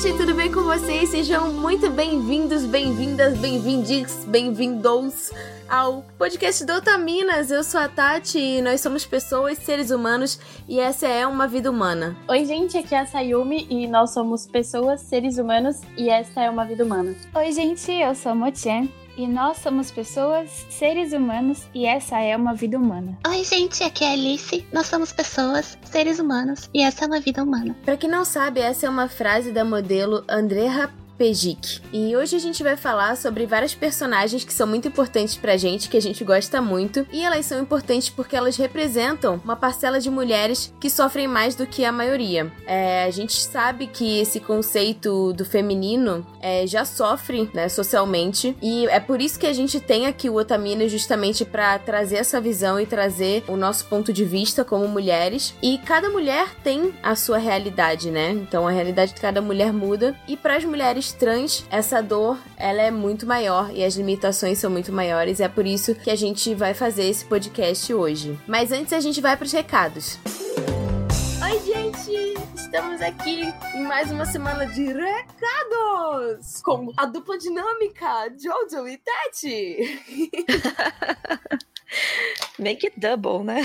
gente, tudo bem com vocês? Sejam muito bem-vindos, bem-vindas, bem-vindes, bem-vindos ao podcast do Otaminas. Eu sou a Tati e nós somos pessoas, seres humanos e essa é uma vida humana. Oi, gente, aqui é a Sayumi e nós somos pessoas, seres humanos e essa é uma vida humana. Oi, gente, eu sou a Motian e nós somos pessoas, seres humanos e essa é uma vida humana. Oi, gente, aqui é a Alice. Nós somos pessoas, seres humanos e essa é uma vida humana. Para quem não sabe, essa é uma frase da modelo Andrea E hoje a gente vai falar sobre várias personagens que são muito importantes pra gente, que a gente gosta muito, e elas são importantes porque elas representam uma parcela de mulheres que sofrem mais do que a maioria. É, a gente sabe que esse conceito do feminino é, já sofre né, socialmente, e é por isso que a gente tem aqui o Otamina justamente para trazer essa visão e trazer o nosso ponto de vista como mulheres. E cada mulher tem a sua realidade, né? Então a realidade de cada mulher muda, e para as mulheres trans, essa dor ela é muito maior e as limitações são muito maiores. É por isso que a gente vai fazer esse podcast hoje. Mas antes a gente vai para os recados. Oi, gente! Estamos aqui em mais uma semana de recados com a dupla dinâmica Jojo e Tati. Make it double, né?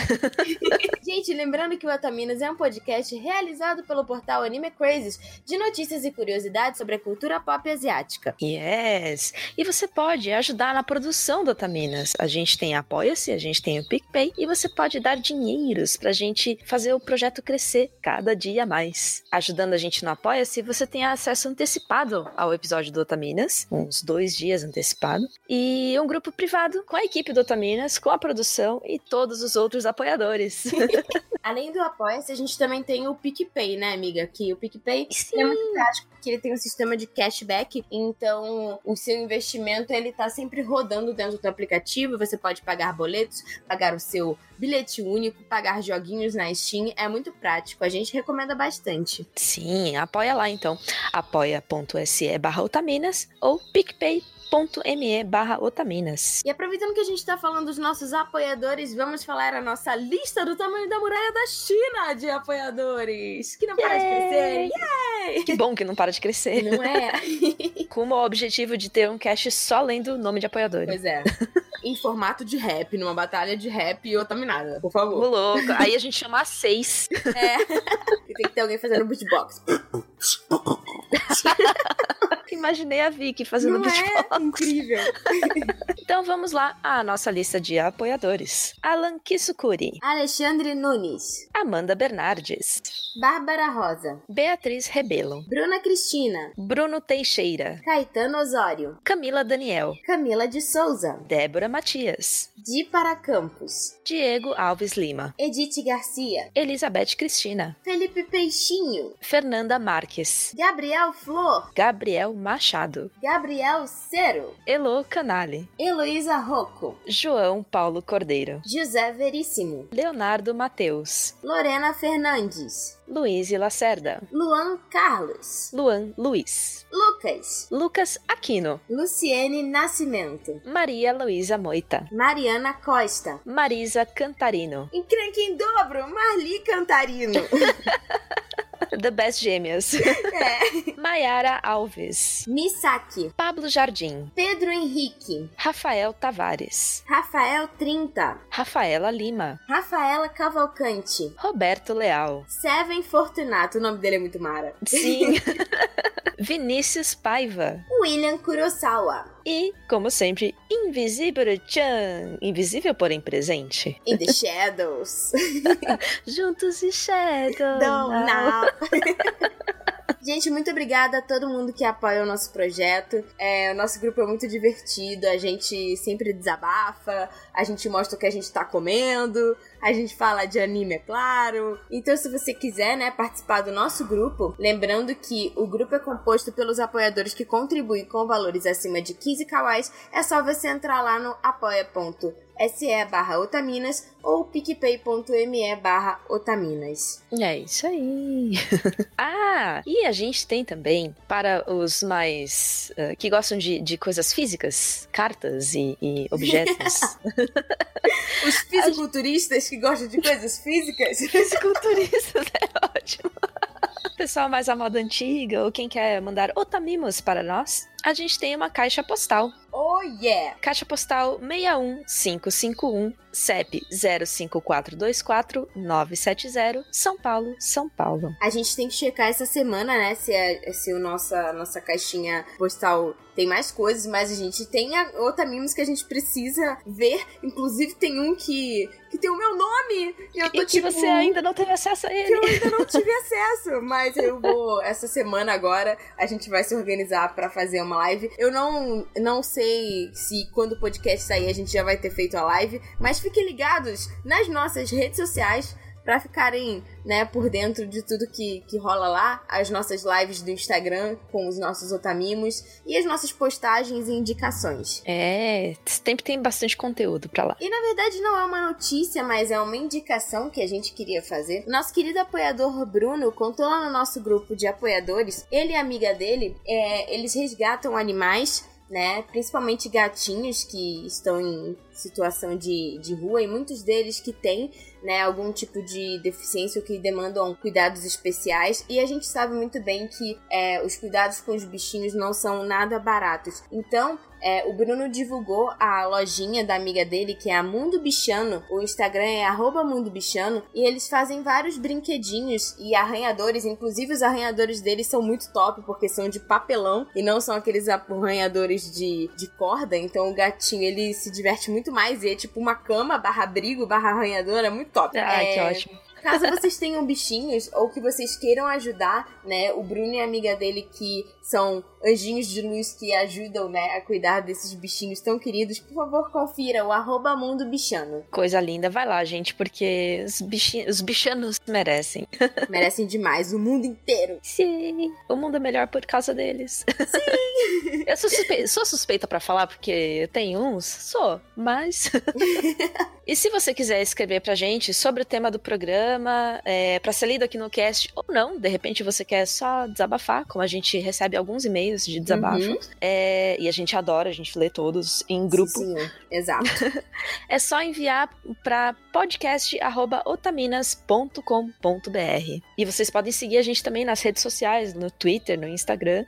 Gente, lembrando que o Otaminas é um podcast realizado pelo portal Anime Crazes de notícias e curiosidades sobre a cultura pop asiática. Yes! E você pode ajudar na produção do Otaminas. A gente tem Apoia-se, a gente tem o PicPay e você pode dar dinheiros pra gente fazer o projeto crescer cada dia mais. Ajudando a gente no Apoia-se, você tem acesso antecipado ao episódio do Otaminas, uns dois dias antecipado, e um grupo privado com a equipe do Otaminas, com a produção e todos os outros apoiadores. Além do Apoia-se, a gente também tem o PicPay, né, amiga? Que o PicPay Sim. é muito prático, porque ele tem um sistema de cashback, então o seu investimento ele tá sempre rodando dentro do aplicativo, você pode pagar boletos, pagar o seu bilhete único, pagar joguinhos na Steam, é muito prático, a gente recomenda bastante. Sim, apoia lá então, apoia.se barra Otaminas ou PicPay me barra otaminas. E aproveitando que a gente tá falando dos nossos apoiadores, vamos falar a nossa lista do tamanho da muralha da China de apoiadores, que não para de crescer. Yay! Que bom que não para de crescer. Não é? Com o objetivo de ter um cast só lendo o nome de apoiadores. Pois é. em formato de rap, numa batalha de rap e otaminada, por favor. O louco. Aí a gente chama a seis. É. E tem que ter alguém fazendo beatbox. Imaginei a Vicky fazendo Não beatbox. É incrível. então vamos lá à nossa lista de apoiadores. Alan Kisukuri. Alexandre Nunes. Amanda Bernardes. Bárbara Rosa. Beatriz Rebelo. Bruna Cristina. Bruno Teixeira. Caetano Osório. Camila Daniel. Camila de Souza. Débora Matias. Di para Campos. Diego Alves Lima. Edith Garcia. Elizabeth Cristina. Felipe Peixinho. Fernanda Marques. Gabriel Flor. Gabriel Machado. Gabriel Cero. Elo Canale. Heloísa Rocco. João Paulo Cordeiro. José Veríssimo. Leonardo Mateus. Lorena Fernandes. Luiz Lacerda. Luan Carlos. Luan Luiz. Lucas. Lucas Aquino. Luciene Nascimento. Maria Luísa Moita. Mariana Costa. Marisa Cantarino. Encrenque em dobro, Marli Cantarino. The Best Gêmeas. É. Maiara Alves. Misaki. Pablo Jardim. Pedro Henrique. Rafael Tavares. Rafael 30. Rafaela Lima. Rafaela Cavalcante. Roberto Leal. Seven Fortunato. O nome dele é muito mara. Sim. Vinícius Paiva. William Kurosawa. E, como sempre, Invisível Chan. Invisível, porém presente. In the Shadows. Juntos e Shadow. Don't now. Gente, muito obrigada a todo mundo que apoia o nosso projeto. É, o nosso grupo é muito divertido, a gente sempre desabafa, a gente mostra o que a gente tá comendo, a gente fala de anime, é claro. Então, se você quiser, né, participar do nosso grupo, lembrando que o grupo é composto pelos apoiadores que contribuem com valores acima de 15 kawais, é só você entrar lá no apoia.se barra otaminas ou picpay.me barra otaminas. É isso aí. ah, e a gente tem também, para os mais uh, que gostam de, de coisas físicas, cartas e, e objetos. os fisiculturistas que gostam de coisas físicas. Fisiculturistas é ótimo. pessoal mais à moda antiga ou quem quer mandar otamimos para nós, a gente tem uma caixa postal. Oh yeah! Caixa postal 61551, CEP 05424 970, São Paulo, São Paulo. A gente tem que checar essa semana, né? Se, é, se o nossa, nossa caixinha postal tem mais coisas, mas a gente tem a, otamimos que a gente precisa ver. Inclusive, tem um que, que tem o meu nome. E, eu tô, e que tipo, você ainda não teve acesso a ele. Que eu ainda não tive acesso. Mas eu vou, essa semana agora, a gente vai se organizar para fazer uma live. Eu não, não sei se quando o podcast sair a gente já vai ter feito a live, mas fiquem ligados nas nossas redes sociais para ficarem, né, por dentro de tudo que, que rola lá, as nossas lives do Instagram com os nossos otamimos e as nossas postagens e indicações. É, sempre tem bastante conteúdo para lá. E na verdade não é uma notícia, mas é uma indicação que a gente queria fazer. Nosso querido apoiador Bruno contou lá no nosso grupo de apoiadores, ele e a amiga dele, é, eles resgatam animais né? Principalmente gatinhos que estão em situação de, de rua e muitos deles que têm né, algum tipo de deficiência ou que demandam cuidados especiais. E a gente sabe muito bem que é, os cuidados com os bichinhos não são nada baratos. Então, é, o Bruno divulgou a lojinha da amiga dele, que é a Mundo Bichano. O Instagram é arroba Mundo Bichano. E eles fazem vários brinquedinhos e arranhadores. Inclusive, os arranhadores deles são muito top, porque são de papelão e não são aqueles arranhadores de, de corda. Então, o gatinho, ele se diverte muito mais. E é tipo uma cama barra abrigo barra arranhador. É muito top. Ah, é... que ótimo. Caso vocês tenham bichinhos ou que vocês queiram ajudar, né? O Bruno e a amiga dele que são anjinhos de luz que ajudam, né, a cuidar desses bichinhos tão queridos, por favor, confira o arroba mundo bichano. Coisa linda, vai lá, gente, porque os, bichinhos, os bichanos merecem. Merecem demais, o mundo inteiro. Sim, o mundo é melhor por causa deles. Sim! eu sou suspeita, sou suspeita para falar, porque eu tenho uns, sou, mas... e se você quiser escrever pra gente sobre o tema do programa, é, pra ser lido aqui no cast, ou não, de repente você quer só desabafar, como a gente recebe recebe alguns e-mails de desabafo. Uhum. É, e a gente adora, a gente lê todos em grupo. Sim, sim. exato. é só enviar para podcast.otaminas.com.br. E vocês podem seguir a gente também nas redes sociais, no Twitter, no Instagram,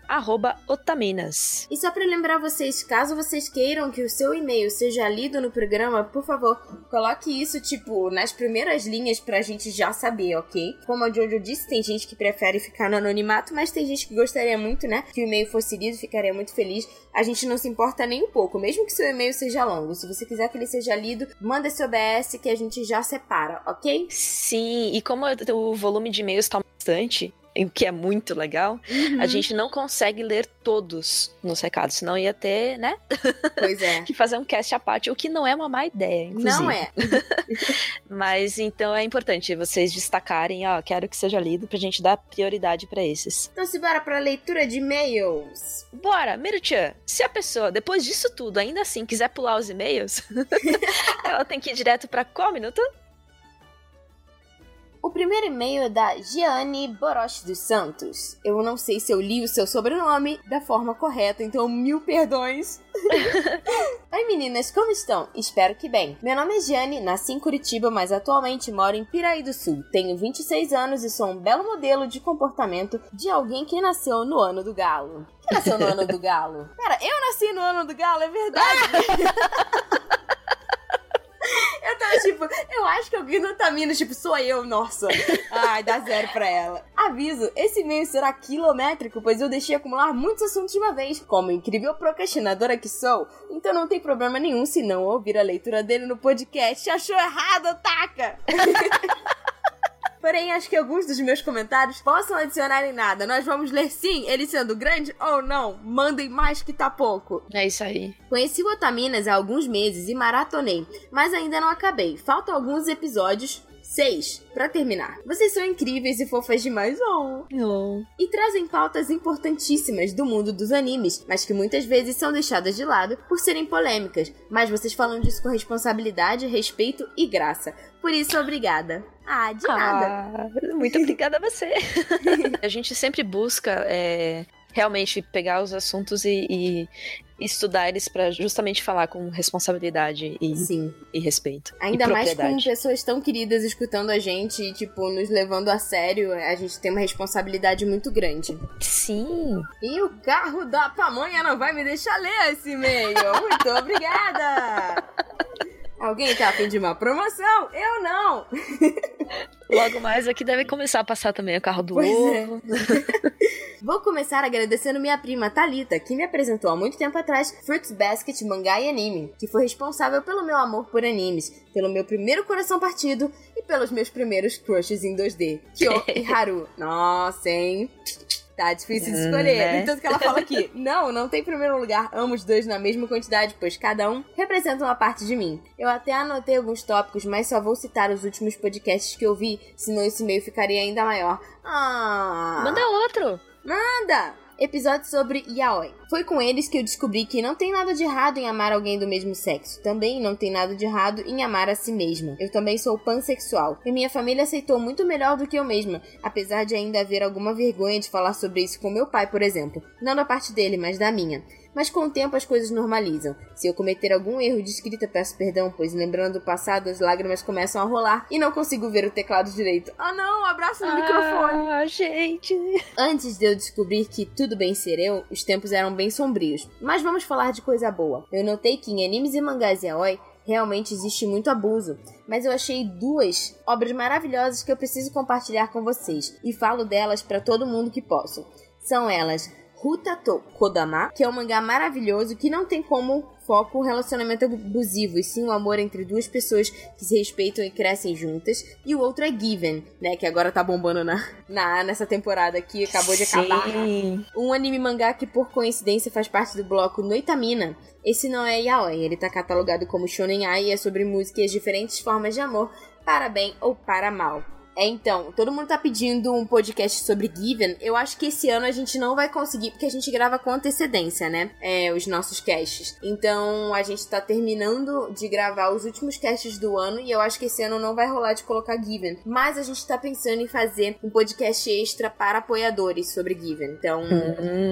otaminas. E só para lembrar vocês, caso vocês queiram que o seu e-mail seja lido no programa, por favor, coloque isso, tipo, nas primeiras linhas pra gente já saber, ok? Como a Jojo disse, tem gente que prefere ficar no anonimato, mas tem gente que gostaria muito, né? Que o e-mail fosse lido, ficaria muito feliz. A gente não se importa nem um pouco, mesmo que seu e-mail seja longo. Se você quiser que ele seja lido, manda esse OBS que a gente já separa, ok? Sim, e como o volume de e-mails tá bastante, o que é muito legal, uhum. a gente não consegue ler todos nos recados, senão ia ter, né? Pois é. que fazer um cast à parte, o que não é uma má ideia, inclusive. Não é. Mas então é importante vocês destacarem, ó, quero que seja lido pra gente dar prioridade para esses. Então se bora pra leitura de e-mails. Bora, Miruchan, se a pessoa, depois disso tudo, ainda assim quiser pular os e-mails, ela tem que ir direto para qual minuto? O primeiro e-mail é da Gianni Boroche dos Santos. Eu não sei se eu li o seu sobrenome da forma correta, então mil perdões. Oi meninas, como estão? Espero que bem. Meu nome é Gianni, nasci em Curitiba, mas atualmente moro em Piraí do Sul. Tenho 26 anos e sou um belo modelo de comportamento de alguém que nasceu no ano do galo. Quem nasceu no ano do galo? Pera, eu nasci no ano do galo, é verdade. Tava tipo, eu acho que alguém não tá vindo, tipo, sou eu, nossa. Ai, dá zero pra ela. Aviso, esse e-mail será quilométrico, pois eu deixei acumular muitos assuntos de uma vez. Como incrível procrastinadora que sou, então não tem problema nenhum se não ouvir a leitura dele no podcast. Achou errado, taca! Porém, acho que alguns dos meus comentários possam adicionar em nada. Nós vamos ler sim, ele sendo grande ou não. Mandem mais que tá pouco. É isso aí. Conheci o Otaminas há alguns meses e maratonei, mas ainda não acabei. Faltam alguns episódios 6. Para terminar, vocês são incríveis e fofas demais, oh. oh. E trazem pautas importantíssimas do mundo dos animes, mas que muitas vezes são deixadas de lado por serem polêmicas. Mas vocês falam disso com responsabilidade, respeito e graça. Por isso, obrigada. Ah, de nada. Ah, muito obrigada a você. a gente sempre busca é, realmente pegar os assuntos e, e estudar eles para justamente falar com responsabilidade e, Sim. e respeito. Ainda e mais com pessoas tão queridas escutando a gente e, tipo, nos levando a sério, a gente tem uma responsabilidade muito grande. Sim. E o carro da pamonha não vai me deixar ler esse e-mail. Muito obrigada! Alguém tá a fim de uma promoção? Eu não! Logo mais aqui deve começar a passar também o carro do Pois é. ovo. Vou começar agradecendo minha prima Talita, que me apresentou há muito tempo atrás Fruits Basket Mangá e Anime, que foi responsável pelo meu amor por animes, pelo meu primeiro coração partido e pelos meus primeiros crushes em 2D, Kyo e Haru. Nossa, hein? Tá difícil de Hum, escolher. né? No entanto que ela fala aqui, não, não tem primeiro lugar, amo os dois na mesma quantidade, pois cada um representa uma parte de mim. Eu até anotei alguns tópicos, mas só vou citar os últimos podcasts que eu vi, senão esse e-mail ficaria ainda maior. Ah... Manda outro. Manda! Episódio sobre yaoi. Foi com eles que eu descobri que não tem nada de errado em amar alguém do mesmo sexo. Também não tem nada de errado em amar a si mesma. Eu também sou pansexual. E minha família aceitou muito melhor do que eu mesma, apesar de ainda haver alguma vergonha de falar sobre isso com meu pai, por exemplo. Não da parte dele, mas da minha. Mas com o tempo as coisas normalizam. Se eu cometer algum erro de escrita, peço perdão, pois lembrando do passado, as lágrimas começam a rolar e não consigo ver o teclado direito. Ah não, abraço no microfone! Ah, gente. Antes de eu descobrir que tudo bem ser eu, os tempos eram bem sombrios. Mas vamos falar de coisa boa. Eu notei que em animes e mangás yaoi realmente existe muito abuso, mas eu achei duas obras maravilhosas que eu preciso compartilhar com vocês e falo delas para todo mundo que posso. São elas Hutato Kodama, que é um mangá maravilhoso que não tem como foco o relacionamento abusivo, e sim o amor entre duas pessoas que se respeitam e crescem juntas. E o outro é Given, né, que agora tá bombando na, na nessa temporada que acabou de acabar. Sim. Um anime mangá que por coincidência faz parte do bloco Noitamina. Esse não é yaoi, ele tá catalogado como shonen ai e é sobre música e as diferentes formas de amor, para bem ou para mal. É, então, todo mundo tá pedindo um podcast sobre Given. Eu acho que esse ano a gente não vai conseguir, porque a gente grava com antecedência, né? É, os nossos casts. Então, a gente tá terminando de gravar os últimos casts do ano e eu acho que esse ano não vai rolar de colocar Given. Mas a gente tá pensando em fazer um podcast extra para apoiadores sobre Given. Então,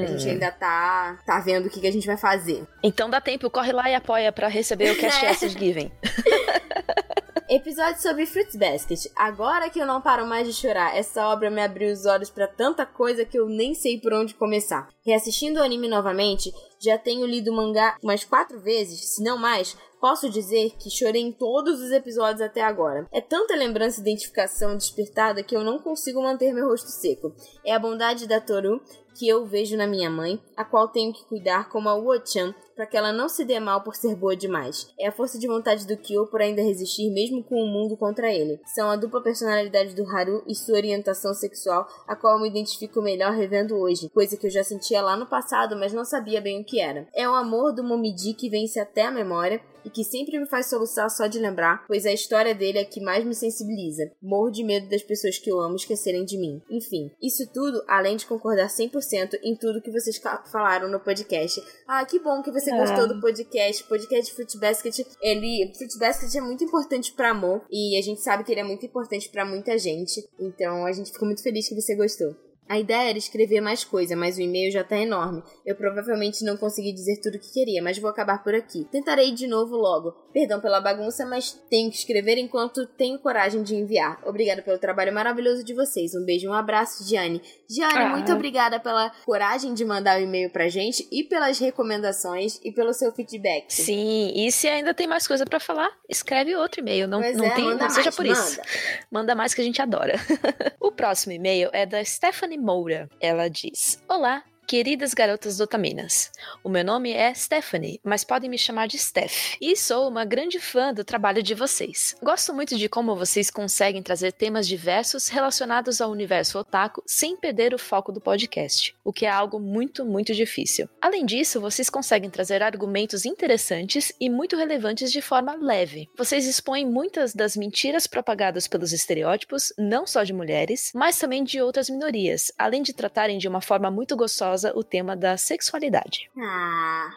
a gente ainda tá, tá vendo o que, que a gente vai fazer. Então dá tempo, corre lá e apoia pra receber o Cast Acid Given. Episódio sobre Fruits Basket. Agora que eu não paro mais de chorar, essa obra me abriu os olhos pra tanta coisa que eu nem sei por onde começar. Reassistindo o anime novamente, já tenho lido o mangá umas quatro vezes, se não mais. Posso dizer que chorei em todos os episódios até agora. É tanta lembrança e identificação despertada que eu não consigo manter meu rosto seco. É a bondade da Toru que eu vejo na minha mãe, a qual tenho que cuidar como a Uo-chan para que ela não se dê mal por ser boa demais. É a força de vontade do Kyo por ainda resistir mesmo com o mundo contra ele. São a dupla personalidade do Haru e sua orientação sexual, a qual eu me identifico melhor revendo hoje, coisa que eu já sentia lá no passado, mas não sabia bem o que era. É o amor do Momiji que vence até a memória e que sempre me faz soluçar só de lembrar, pois a história dele é que mais me sensibiliza. Morro de medo das pessoas que eu amo esquecerem de mim. Enfim, isso tudo além de concordar 100% em tudo que vocês falaram no podcast. Ah, que bom que você Ah. gostou do podcast. Podcast Fruit Basket, ele, Fruit Basket é muito importante para amor e a gente sabe que ele é muito importante para muita gente. Então a gente ficou muito feliz que você gostou. A ideia era escrever mais coisa, mas o e-mail já tá enorme. Eu provavelmente não consegui dizer tudo o que queria, mas vou acabar por aqui. Tentarei de novo logo. Perdão pela bagunça, mas tenho que escrever enquanto tenho coragem de enviar. Obrigada pelo trabalho maravilhoso de vocês. Um beijo um abraço, Gianni. Gianni, Ah. muito obrigada pela coragem de mandar o e-mail pra gente e pelas recomendações e pelo seu feedback. Sim, e se ainda tem mais coisa pra falar, escreve outro e-mail. Não, Pois não é, tem, não seja mais, por isso. manda. Manda mais que a gente adora. o próximo e-mail é da Stephanie Moura. Ela diz: Olá, queridas garotas dotaminas. O meu nome é Stephanie, mas podem me chamar de Steph. E sou uma grande fã do trabalho de vocês. Gosto muito de como vocês conseguem trazer temas diversos relacionados ao universo otaku sem perder o foco do podcast, o que é algo muito, muito difícil. Além disso, vocês conseguem trazer argumentos interessantes e muito relevantes de forma leve. Vocês expõem muitas das mentiras propagadas pelos estereótipos, não só de mulheres, mas também de outras minorias, além de tratarem de uma forma muito gostosa o tema da sexualidade. Ah.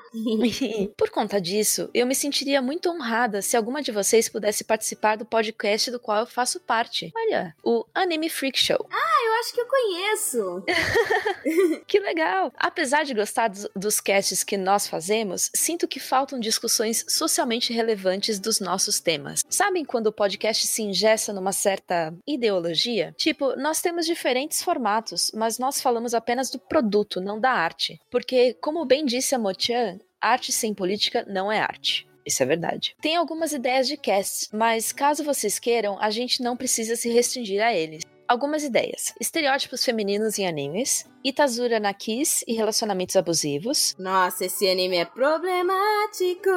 Por conta disso, eu me sentiria muito honrada se alguma de vocês pudesse participar do podcast do qual eu faço parte. Olha, o Anime Freak Show. Eu acho que eu conheço. que legal! Apesar de gostar dos, dos casts que nós fazemos, sinto que faltam discussões socialmente relevantes dos nossos temas. Sabem quando o podcast se ingessa numa certa ideologia? Tipo, nós temos diferentes formatos, mas nós falamos apenas do produto, não da arte. Porque, como bem disse a Mochan, arte sem política não é arte. Isso é verdade. Tem algumas ideias de casts, mas caso vocês queiram, a gente não precisa se restringir a eles. Algumas ideias: estereótipos femininos em animes, Itazura na Kiss e relacionamentos abusivos. Nossa, esse anime é problemático.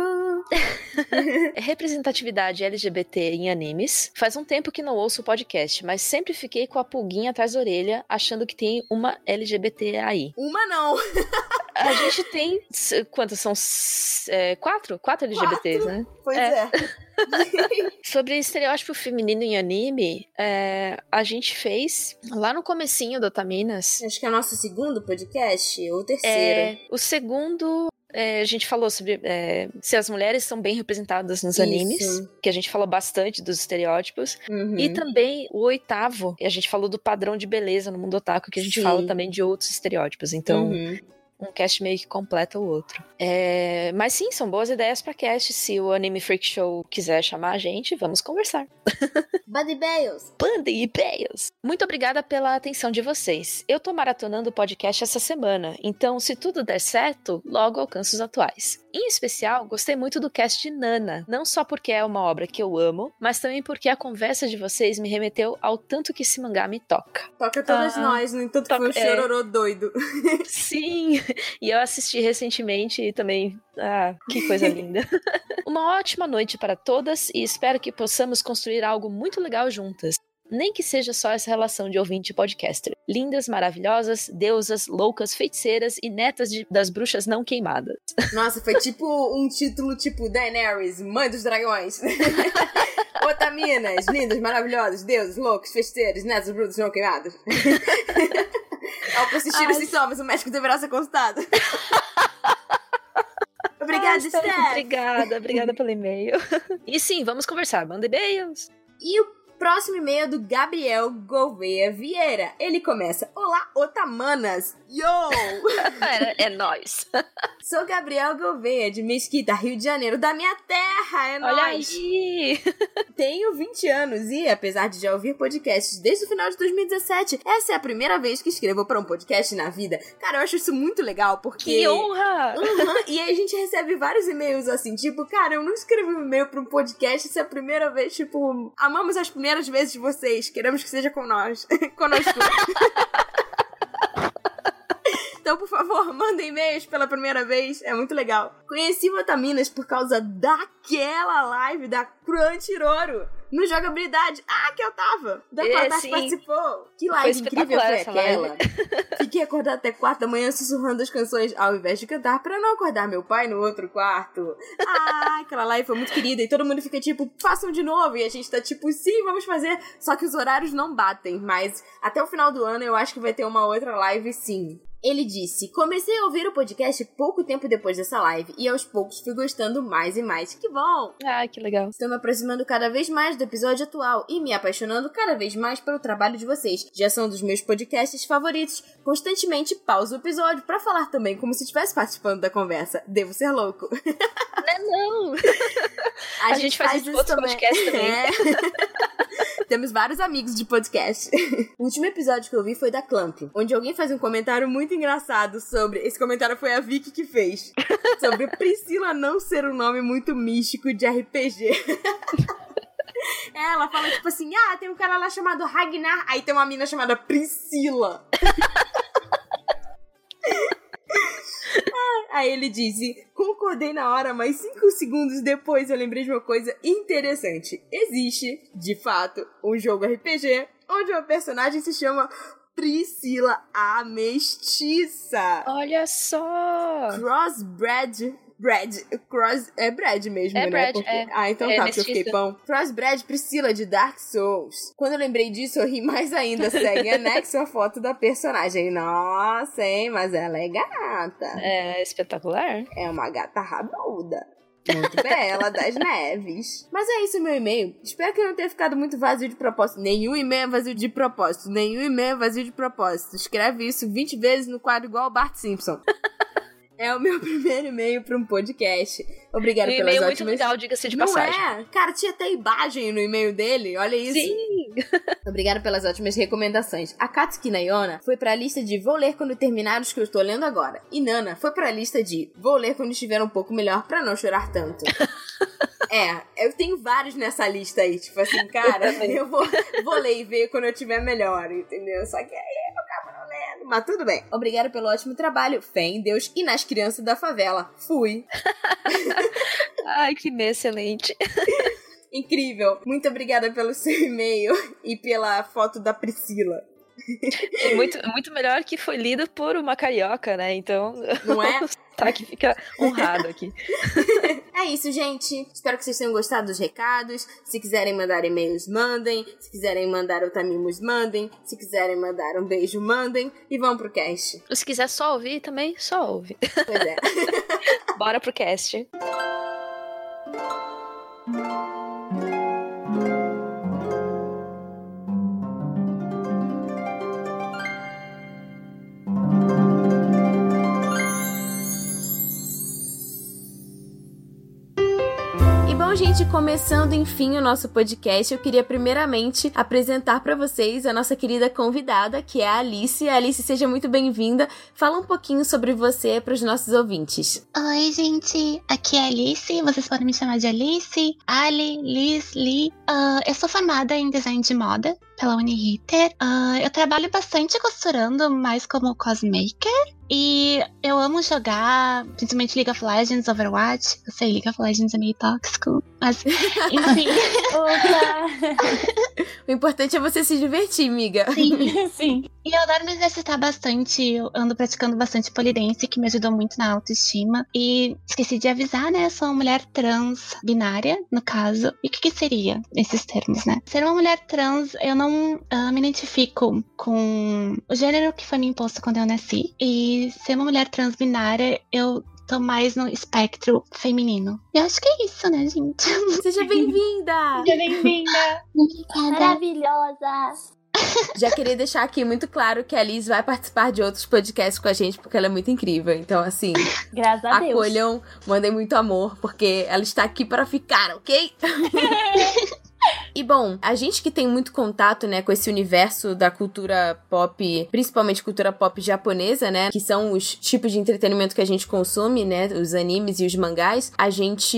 Representatividade LGBT em animes. Faz um tempo que não ouço o podcast, mas sempre fiquei com a pulguinha atrás da orelha, achando que tem uma LGBT aí. Uma não. A gente tem. Quantas são? É, quatro? Quatro LGBTs, quatro? né? Pois é. é. Sobre estereótipo feminino em anime, é, a gente fez lá no comecinho do Otaminas. Acho que é o nosso segundo podcast, ou o terceiro. É, o segundo é, a gente falou sobre é, se as mulheres são bem representadas nos Isso. animes, que a gente falou bastante dos estereótipos. Uhum. E também o oitavo, a gente falou do padrão de beleza no mundo otaku, que a gente Sim. fala também de outros estereótipos. Então, Uhum. Um cast meio que completa o outro. É, mas sim, são boas ideias pra cast. Se o Anime Freak Show quiser chamar a gente, vamos conversar. Buddy Bales. E Bales! Muito obrigada pela atenção de vocês. Eu tô maratonando o podcast essa semana, então se tudo der certo, logo alcanço os atuais. Em especial, gostei muito do cast de Nana, não só porque é uma obra que eu amo, mas também porque a conversa de vocês me remeteu ao tanto que esse mangá me toca. Toca todas Ah, nós, no entanto que foi um toca- é. chororô doido. Sim! E eu assisti recentemente e também. Ah, que coisa linda. Uma ótima noite para todas e espero que possamos construir algo muito legal juntas. Nem que seja só essa relação de ouvinte e podcaster. Lindas, maravilhosas, deusas, loucas, feiticeiras e netas de- das bruxas não queimadas. Nossa, foi tipo um título tipo Daenerys, Mãe dos Dragões. Otaminas, lindas, maravilhosas, deuses, loucos, festeiros, netos, brutos, não queimados. Ao persistir Ai. os sintomas, o médico deverá ser consultado. Obrigada, Ai, Steph. Obrigada, obrigada pelo e-mail. E sim, vamos conversar. Manda e-mails. E o próximo e-mail é do Gabriel Gouveia Vieira. Ele começa: Olá, Otamanas! Yo! É, é nóis. Sou Gabriel Gouveia, de Mesquita, Rio de Janeiro, da minha terra! É Olha nóis! aí. Tenho 20 anos e, apesar de já ouvir podcasts desde o final de 2017, essa é a primeira vez que escrevo para um podcast na vida. Cara, eu acho isso muito legal, porque. Que honra! Uhum, E aí a gente recebe vários e-mails assim, tipo, cara, eu não escrevi um e-mail pra um podcast, essa é a primeira vez, tipo, amamos as primeiras vezes de vocês, queremos que seja com nós, conosco. Então, por favor, mandem e-mails pela primeira vez, é muito legal. Conheci Vitaminas por causa daquela live da Crunchyroll no Jogabilidade. Ah, que eu tava! Da É, Tati participou. Que Foi live incrível espetacular foi aquela. Fiquei acordada até quatro da manhã sussurrando as canções ao invés de cantar pra não acordar meu pai no outro quarto. Ah, aquela live foi muito querida e todo mundo fica tipo, façam de novo. E a gente tá tipo, sim, vamos fazer. Só que os horários não batem, mas até o final do ano eu acho que vai ter uma outra live sim. Ele disse: Comecei a ouvir o podcast pouco tempo depois dessa live e aos poucos fui gostando mais e mais. Que bom! Ah, que legal. Estou me aproximando cada vez mais do episódio atual e me apaixonando cada vez mais pelo trabalho de vocês. Já são dos meus podcasts favoritos. Constantemente pauso o episódio para falar também como se estivesse participando da conversa. Devo ser louco. Não, não. A gente faz isso em outros podcasts também. É. Temos vários amigos de podcast. o último episódio que eu vi foi da Clamp, onde alguém faz um comentário muito engraçado sobre. Esse comentário foi a Vicky que fez. Sobre Priscila não ser um nome muito místico de RPG. Ela fala tipo assim: ah, tem um cara lá chamado Ragnar, aí tem uma mina chamada Priscila. Aí ele disse: Concordei na hora, mas cinco segundos depois eu lembrei de uma coisa interessante. Existe, de fato, um jogo RPG onde uma personagem se chama Priscila a Mestiça. Olha só. Crossbred. Brad, cross, é Brad mesmo, É né? Brad, Porque- é. Ah, então É tá, porque eu fiquei pão. Crossbred Priscila de Dark Souls. Quando eu lembrei disso, eu ri mais ainda. Segue anexo a foto da personagem. Nossa, hein? Mas ela é gata. É espetacular. É uma gata rabuda. Muito bela, das neves. Mas é isso, meu e-mail. Espero que não tenha ficado muito vazio de propósito. Nenhum e-mail é vazio de propósito. Nenhum e-mail é vazio de propósito. Escreve isso 20 vezes no quadro igual o Bart Simpson. É o meu primeiro e-mail para um podcast. Obrigada Um pelas e-mail ótimas... muito legal, diga-se de Não passagem. é? Cara, tinha até imagem no e-mail dele. Olha isso. Sim! Obrigada pelas ótimas recomendações. A Katsuki Nayona foi pra lista de vou ler quando terminar os que eu estou lendo agora. E Nana foi pra lista de vou ler quando estiver um pouco melhor pra não chorar tanto. é, eu tenho vários nessa lista aí. Tipo assim, cara, eu vou, vou ler e ver quando eu estiver melhor, entendeu? Só que aí eu acabo não lendo. Mas tudo bem. Obrigada pelo ótimo trabalho. Fé em Deus e nas crianças da favela. Fui. Ai, que excelente. Incrível. Muito obrigada pelo seu e-mail e pela foto da Priscila. Muito, muito melhor que foi lido por uma carioca, né? Então, Não é? Tá que fica honrado aqui. É isso, gente. Espero que vocês tenham gostado dos recados. Se quiserem mandar e-mails, mandem. Se quiserem mandar otamimos, mandem. Se quiserem mandar um beijo, mandem. E vamos pro cast. Se quiser só ouvir também, só ouve. Pois é. Bora pro cast. Bom, gente, começando enfim o nosso podcast, eu queria primeiramente apresentar pra vocês a nossa querida convidada, que é a Alice. Alice, seja muito bem-vinda. Fala um pouquinho sobre você pros nossos ouvintes. Oi, gente. Aqui é a Alice. Vocês podem me chamar de Alice, Ali, Liz, Lee. Ah, eu sou formada em design de moda pela Uniriter. Ah, eu trabalho bastante costurando, mais como cosmaker. E eu amo jogar, principalmente League of Legends, Overwatch. Eu sei, League of Legends é meio tóxico, mas enfim. Opa! O importante é você se divertir, amiga. sim. Sim. E eu adoro me exercitar bastante. Eu ando praticando bastante polidense, que me ajudou muito na autoestima. E esqueci de avisar, né? Sou uma mulher trans binária, no caso. E o que, que seria esses termos, né? Ser uma mulher trans, eu não ah, me identifico com o gênero que foi me imposto quando eu nasci. E ser uma mulher trans binária, eu tô mais no espectro feminino. E eu acho que é isso, né, gente? Seja bem-vinda! Seja bem-vinda. Maravilhosa! Já queria deixar aqui muito claro que a Liz vai participar de outros podcasts com a gente, porque ela é muito incrível. Então, assim, Graças a Deus. acolham, mandem muito amor, porque ela está aqui para ficar, ok? E bom, a gente que tem muito contato, né, com esse universo da cultura pop, principalmente cultura pop japonesa, né, que são os tipos de entretenimento que a gente consome, né, os animes e os mangás, a gente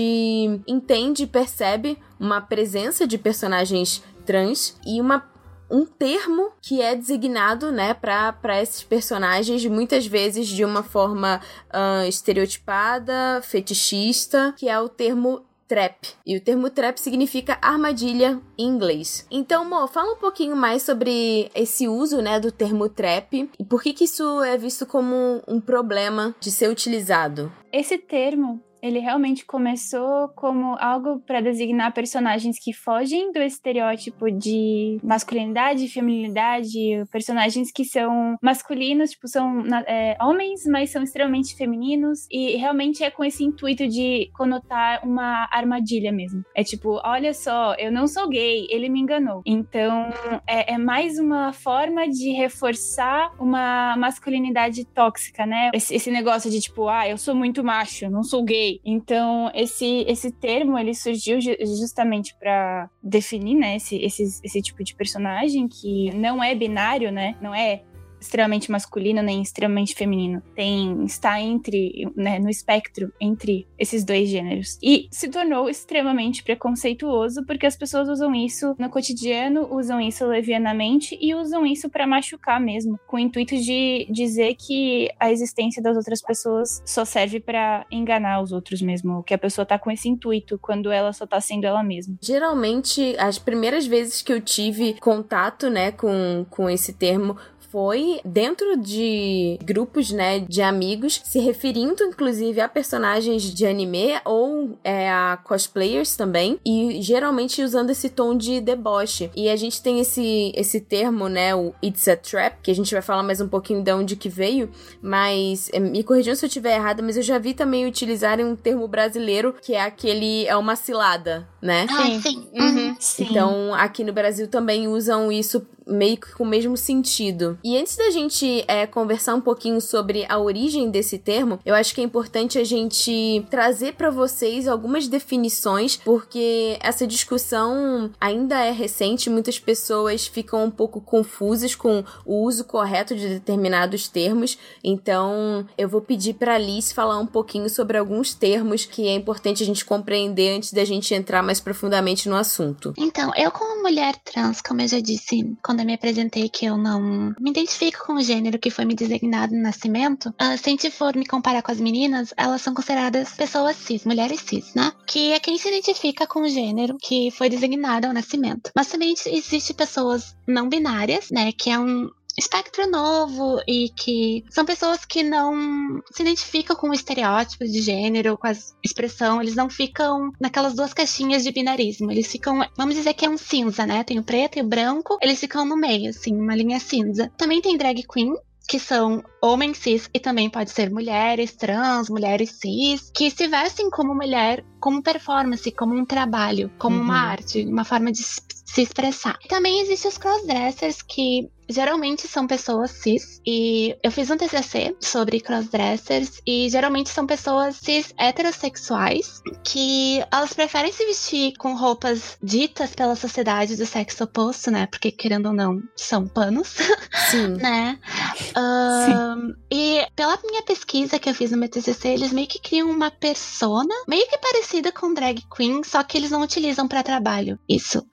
entende e percebe uma presença de personagens trans e uma um termo que é designado, né, para esses personagens, muitas vezes de uma forma ah, estereotipada, fetichista, que é o termo trap. E o termo trap significa armadilha em inglês. Então, Mo, fala um pouquinho mais sobre esse uso, né, do termo trap e por que que isso é visto como um problema de ser utilizado. Esse termo, ele realmente começou como algo para designar personagens que fogem do estereótipo de masculinidade feminilidade, personagens que são masculinos, tipo, são é, homens, mas são extremamente femininos, e realmente é com esse intuito de conotar uma armadilha mesmo. É tipo, olha só, eu não sou gay, ele me enganou. Então, é, é mais uma forma de reforçar uma masculinidade tóxica, né? Esse, esse negócio de tipo, ah, eu sou muito macho, não sou gay. Então, esse, esse termo, ele surgiu ju- justamente pra definir, né, esse, esse, esse tipo de personagem que não é binário, né? Não é extremamente masculino nem extremamente feminino. Tem está entre, né, no espectro entre esses dois gêneros. E se tornou extremamente preconceituoso porque as pessoas usam isso no cotidiano, usam isso levianamente e usam isso pra machucar mesmo, com o intuito de dizer que a existência das outras pessoas só serve pra enganar os outros mesmo, que a pessoa tá com esse intuito quando ela só tá sendo ela mesma. Geralmente, as primeiras vezes que eu tive contato, né, com, com esse termo foi dentro de grupos, né, de amigos, se referindo inclusive a personagens de anime ou é, a cosplayers também, e geralmente usando esse tom de deboche. E a gente tem esse, esse termo, né, o It's a Trap, que a gente vai falar mais um pouquinho de onde que veio, mas é, me corrigindo se eu estiver errada, mas eu já vi também utilizarem um termo brasileiro que é aquele, é uma cilada, né? Ah, sim. Uhum. Uhum. Sim. Então, aqui no Brasil também usam isso meio que com o mesmo sentido. E antes da gente é, conversar um pouquinho sobre a origem desse termo, eu acho que é importante a gente trazer para vocês algumas definições, porque essa discussão ainda é recente, muitas pessoas ficam um pouco confusas com o uso correto de determinados termos. Então, eu vou pedir para Liz falar um pouquinho sobre alguns termos que é importante a gente compreender antes da gente entrar mais profundamente no assunto. Então, eu como mulher trans, como eu já disse quando eu me apresentei que eu não me identifico com o gênero que foi me designado no nascimento, uh, se a gente for me comparar com as meninas, elas são consideradas pessoas cis, mulheres cis, né? Que é quem se identifica com o gênero que foi designado ao nascimento. Mas também existe pessoas não binárias, né? Que é um, espectro novo e que são pessoas que não se identificam com o estereótipo de gênero, com a expressão, eles não ficam naquelas duas caixinhas de binarismo, eles ficam, vamos dizer que é um cinza, né? Tem o preto e o branco, eles ficam no meio, assim, uma linha cinza. Também tem drag queen, que são homens cis e também pode ser mulheres trans, mulheres cis, que se vestem como mulher, como performance, como um trabalho, como Uhum. uma arte, uma forma de se expressar. Também existem os crossdressers que geralmente são pessoas cis e eu fiz um TCC sobre crossdressers e geralmente são pessoas cis heterossexuais que elas preferem se vestir com roupas ditas pela sociedade do sexo oposto, né? Porque querendo ou não, são panos, Sim. né? Ahn, e pela minha pesquisa que eu fiz no meu TCC, eles meio que criam uma persona meio que parecida com drag queen, só que eles não utilizam pra trabalho. Isso.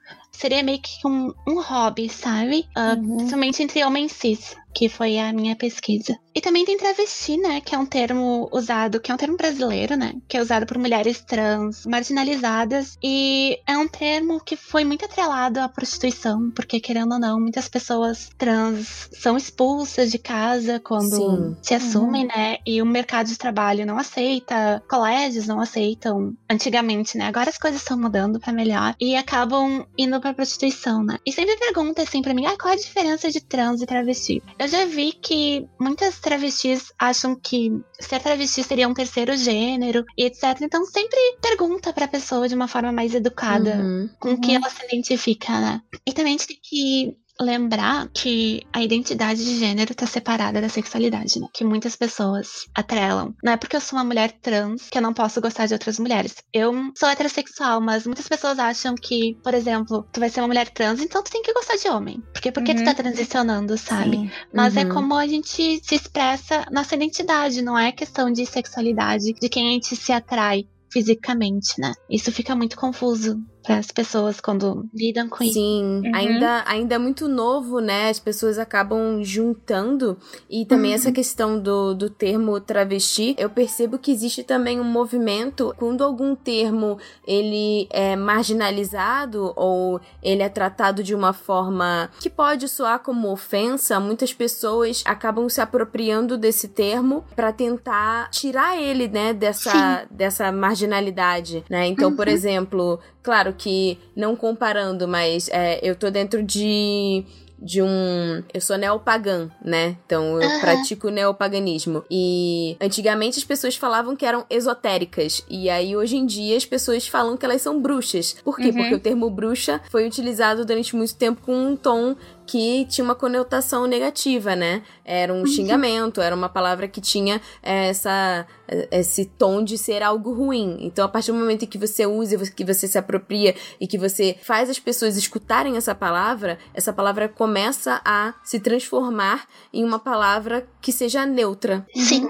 Seria meio que um, um hobby, sabe? Ah, Uhum. Principalmente entre homens cis, que foi a minha pesquisa. E também tem travesti, né? Que é um termo usado, que é um termo brasileiro, né? Que é usado por mulheres trans, marginalizadas. E é um termo que foi muito atrelado à prostituição, porque querendo ou não, muitas pessoas trans são expulsas de casa quando Sim. se assumem, né? E o mercado de trabalho não aceita, colégios não aceitam. Antigamente, né? Agora as coisas estão mudando pra melhor e acabam indo pra prostituição, né? E sempre pergunta assim pra mim, ah, qual a diferença de trans e travesti? Eu já vi que muitas travestis acham que ser travesti seria um terceiro gênero e etc. Então sempre pergunta pra pessoa de uma forma mais educada Uhum. com que ela se identifica, né? E também a gente tem que lembrar que a identidade de gênero tá separada da sexualidade, né? Que muitas pessoas atrelam. Não é porque eu sou uma mulher trans que eu não posso gostar de outras mulheres. Eu sou heterossexual, mas muitas pessoas acham que, por exemplo, tu vai ser uma mulher trans, então tu tem que gostar de homem. Porque por que tu Uhum. tá transicionando, sabe? Sim. Mas é Uhum. como a gente se expressa nossa identidade, não é questão de sexualidade, de quem a gente se atrai fisicamente, né? Isso fica muito confuso para as pessoas quando lidam com isso. Sim, Uhum. ainda, ainda é muito novo, né? As pessoas acabam juntando. E também Uhum. essa questão do, do termo travesti, eu percebo que existe também um movimento quando algum termo ele é marginalizado ou ele é tratado de uma forma que pode soar como ofensa, muitas pessoas acabam se apropriando desse termo para tentar tirar ele, né, dessa, dessa marginalidade, né? Então, por exemplo, claro que não comparando, mas é, eu tô dentro de de um. Eu sou neopagã, né? Então eu Aham. pratico neopaganismo. E antigamente as pessoas falavam que eram esotéricas. E aí hoje em dia as pessoas falam que elas são bruxas. Por quê? Uhum. Porque o termo bruxa foi utilizado durante muito tempo com um tom que tinha uma conotação negativa, né? Era um xingamento, era uma palavra que tinha é, essa, esse tom de ser algo ruim. Então, a partir do momento em que você usa, que você se apropria e que você faz as pessoas escutarem essa palavra, essa palavra começa a se transformar em uma palavra que seja neutra. Sim.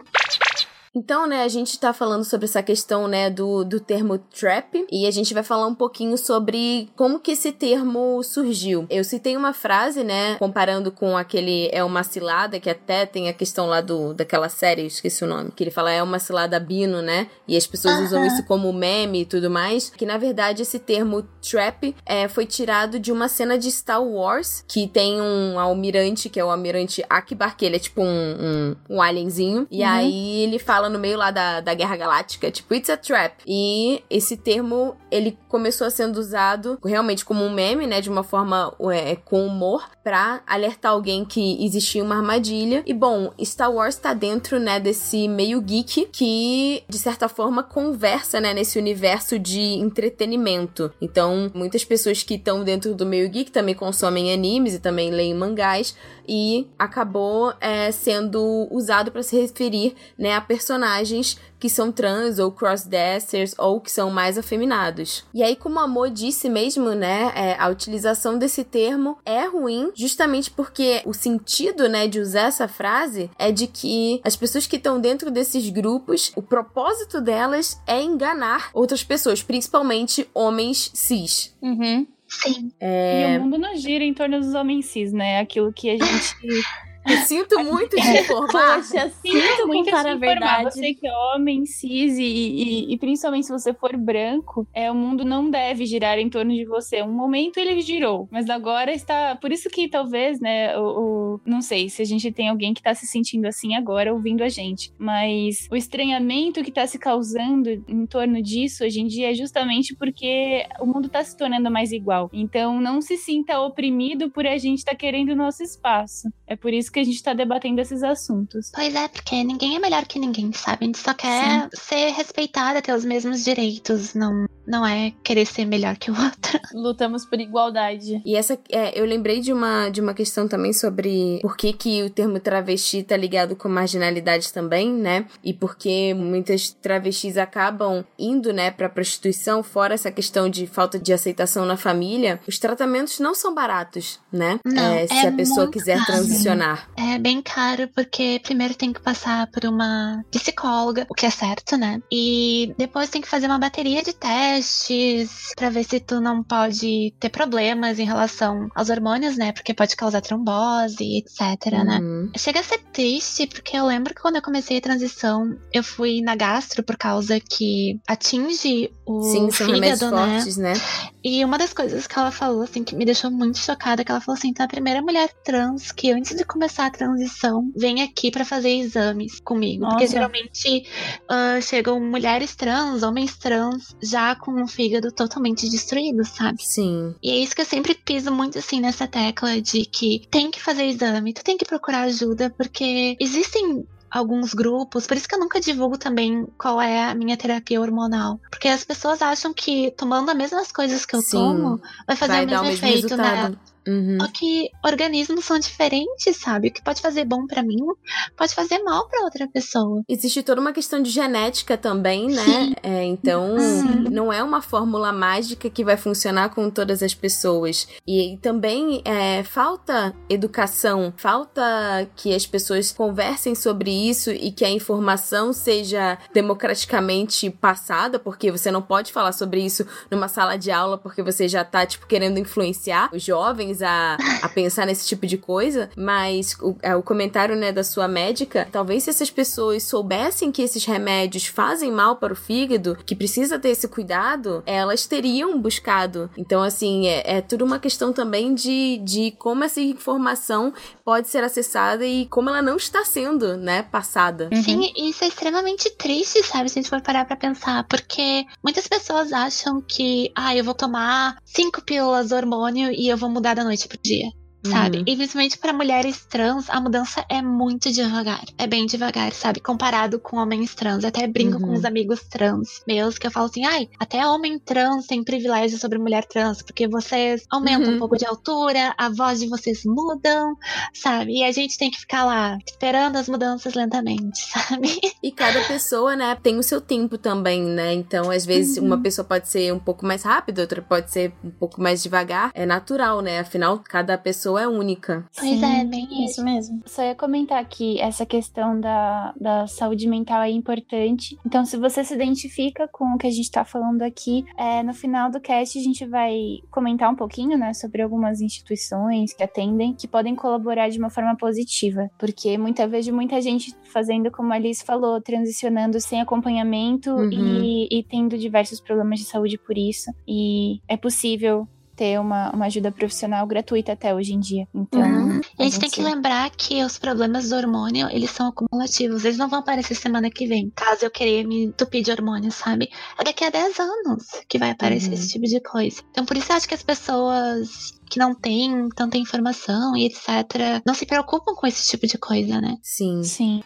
Então, né, a gente tá falando sobre essa questão, né, do, do termo trap, e a gente vai falar um pouquinho sobre como que esse termo surgiu. Eu citei uma frase, né, comparando com aquele é uma cilada, que até tem a questão lá do daquela série, esqueci o nome, que ele fala é uma cilada bino, né, e as pessoas usam isso como meme e tudo mais, que na verdade esse termo trap é, foi tirado de uma cena de Star Wars, que tem um almirante, que é o almirante Akbar, que ele é tipo um, um, um alienzinho, e uhum. aí ele fala no meio lá da, da Guerra Galáctica, tipo, it's a trap. E esse termo, ele começou a sendo usado realmente como um meme, né, de uma forma é, com humor, pra alertar alguém que existia uma armadilha. E bom, Star Wars tá dentro, né, desse meio geek que, de certa forma, conversa, né, nesse universo de entretenimento. Então, muitas pessoas que estão dentro do meio geek também consomem animes e também leem mangás e acabou é, sendo usado para se referir né, a que são trans ou crossdressers ou que são mais afeminados. E aí, como a Mo disse mesmo, né, é, a utilização desse termo é ruim justamente porque o sentido, né, de usar essa frase é de que as pessoas que estão dentro desses grupos, o propósito delas é enganar outras pessoas, principalmente homens cis. Uhum. Sim. É... E o mundo não gira em torno dos homens cis, né? Aquilo que a gente eu sinto muito de informar. Poxa, sinto muito contar a verdade. Você que é homem, cis e, e, e, principalmente se você for branco, é, o mundo não deve girar em torno de você. Um momento ele girou, mas agora está... Por isso que talvez, né, o, o não sei se a gente tem alguém que está se sentindo assim agora ouvindo a gente, mas o estranhamento que está se causando em torno disso hoje em dia é justamente porque o mundo está se tornando mais igual. Então não se sinta oprimido por a gente estar tá querendo o nosso espaço. É por isso que a gente está debatendo esses assuntos. Pois é, porque ninguém é melhor que ninguém, sabe? A gente só quer Sim. ser respeitada, ter os mesmos direitos, não, não é querer ser melhor que o outro. Lutamos por igualdade. E essa, é, eu lembrei de uma, de uma questão também sobre por que, que o termo travesti tá ligado com marginalidade também, né? E porque muitas travestis acabam indo, né, pra prostituição, fora essa questão de falta de aceitação na família, os tratamentos não são baratos, né? Não, é, se é a pessoa quiser caro. transicionar. É bem caro porque primeiro tem que passar por uma psicóloga, o que é certo, né? E depois tem que fazer uma bateria de testes para ver se tu não pode ter problemas em relação aos hormônios, né? Porque pode causar trombose, etc, né? uhum. né? Chega a ser triste porque eu lembro que quando eu comecei a transição, eu fui na gastro por causa que atinge o Sim, são fígado, né? Fortes, né? E uma das coisas que ela falou, assim, que me deixou muito chocada, é que ela falou assim, tá a primeira mulher trans que antes de começar começar a transição, vem aqui para fazer exames comigo. Nossa. Porque geralmente uh, chegam mulheres trans, homens trans, já com o fígado totalmente destruído, sabe? Sim. E é isso que eu sempre piso muito assim nessa tecla de que tem que fazer exame, tu tem que procurar ajuda, porque existem alguns grupos, por isso que eu nunca divulgo também qual é a minha terapia hormonal. Porque as pessoas acham que tomando as mesmas coisas que eu Sim, tomo vai fazer vai o mesmo efeito, né? Uhum. Só que organismos são diferentes, sabe? O que pode fazer bom para mim pode fazer mal para outra pessoa. Existe toda uma questão de genética também, né? É, então, Sim. não é uma fórmula mágica que vai funcionar com todas as pessoas. E, também é, falta educação, falta que as pessoas conversem sobre isso e que a informação seja democraticamente passada, porque você não pode falar sobre isso numa sala de aula porque você já tá, tipo, querendo influenciar os jovens a, a pensar nesse tipo de coisa, mas o, é, o comentário, né, da sua médica, talvez se essas pessoas soubessem que esses remédios fazem mal para o fígado, que precisa ter esse cuidado, elas teriam buscado. Então, assim, é, é tudo uma questão também de, de como essa informação pode ser acessada e como ela não está sendo, né, passada. Uhum. Sim, isso é extremamente triste, sabe, se a gente for parar pra pensar, porque muitas pessoas acham que, ah, eu vou tomar cinco pílulas hormônio e eu vou mudar da noite pro dia sabe? Uhum. E principalmente para mulheres trans, a mudança é muito devagar. É bem devagar, sabe? Comparado com homens trans. Até brinco uhum. com os amigos trans meus que eu falo assim: ai, até homem trans tem privilégio sobre mulher trans, porque vocês aumentam uhum. um pouco de altura, a voz de vocês mudam, sabe? E a gente tem que ficar lá esperando as mudanças lentamente, sabe? E cada pessoa, né, tem o seu tempo também, né? Então, às vezes, uma uhum. pessoa pode ser um pouco mais rápida, outra pode ser um pouco mais devagar. É natural, né? Afinal, cada pessoa pessoa é única. Pois Sim. é, bem isso. Isso mesmo. Só ia comentar que essa questão da, da saúde mental é importante. Então, se você se identifica com o que a gente tá falando aqui, é, no final do cast a gente vai comentar um pouquinho, né, sobre algumas instituições que atendem, que podem colaborar de uma forma positiva. Porque muita vejo muita gente fazendo, como a Alice falou, transicionando sem acompanhamento Uhum. e, e tendo diversos problemas de saúde por isso. E é possível ter uma, uma ajuda profissional gratuita até hoje em dia. Então, Uhum. A gente tem gente- que lembrar que os problemas do hormônio, eles são acumulativos. Eles não vão aparecer semana que vem, caso eu querer me entupir de hormônio, sabe? É daqui a 10 anos que vai aparecer Uhum. esse tipo de coisa. Então, por isso eu acho que as pessoas que não têm tanta informação e etc. não se preocupam com esse tipo de coisa, né? Sim. Sim.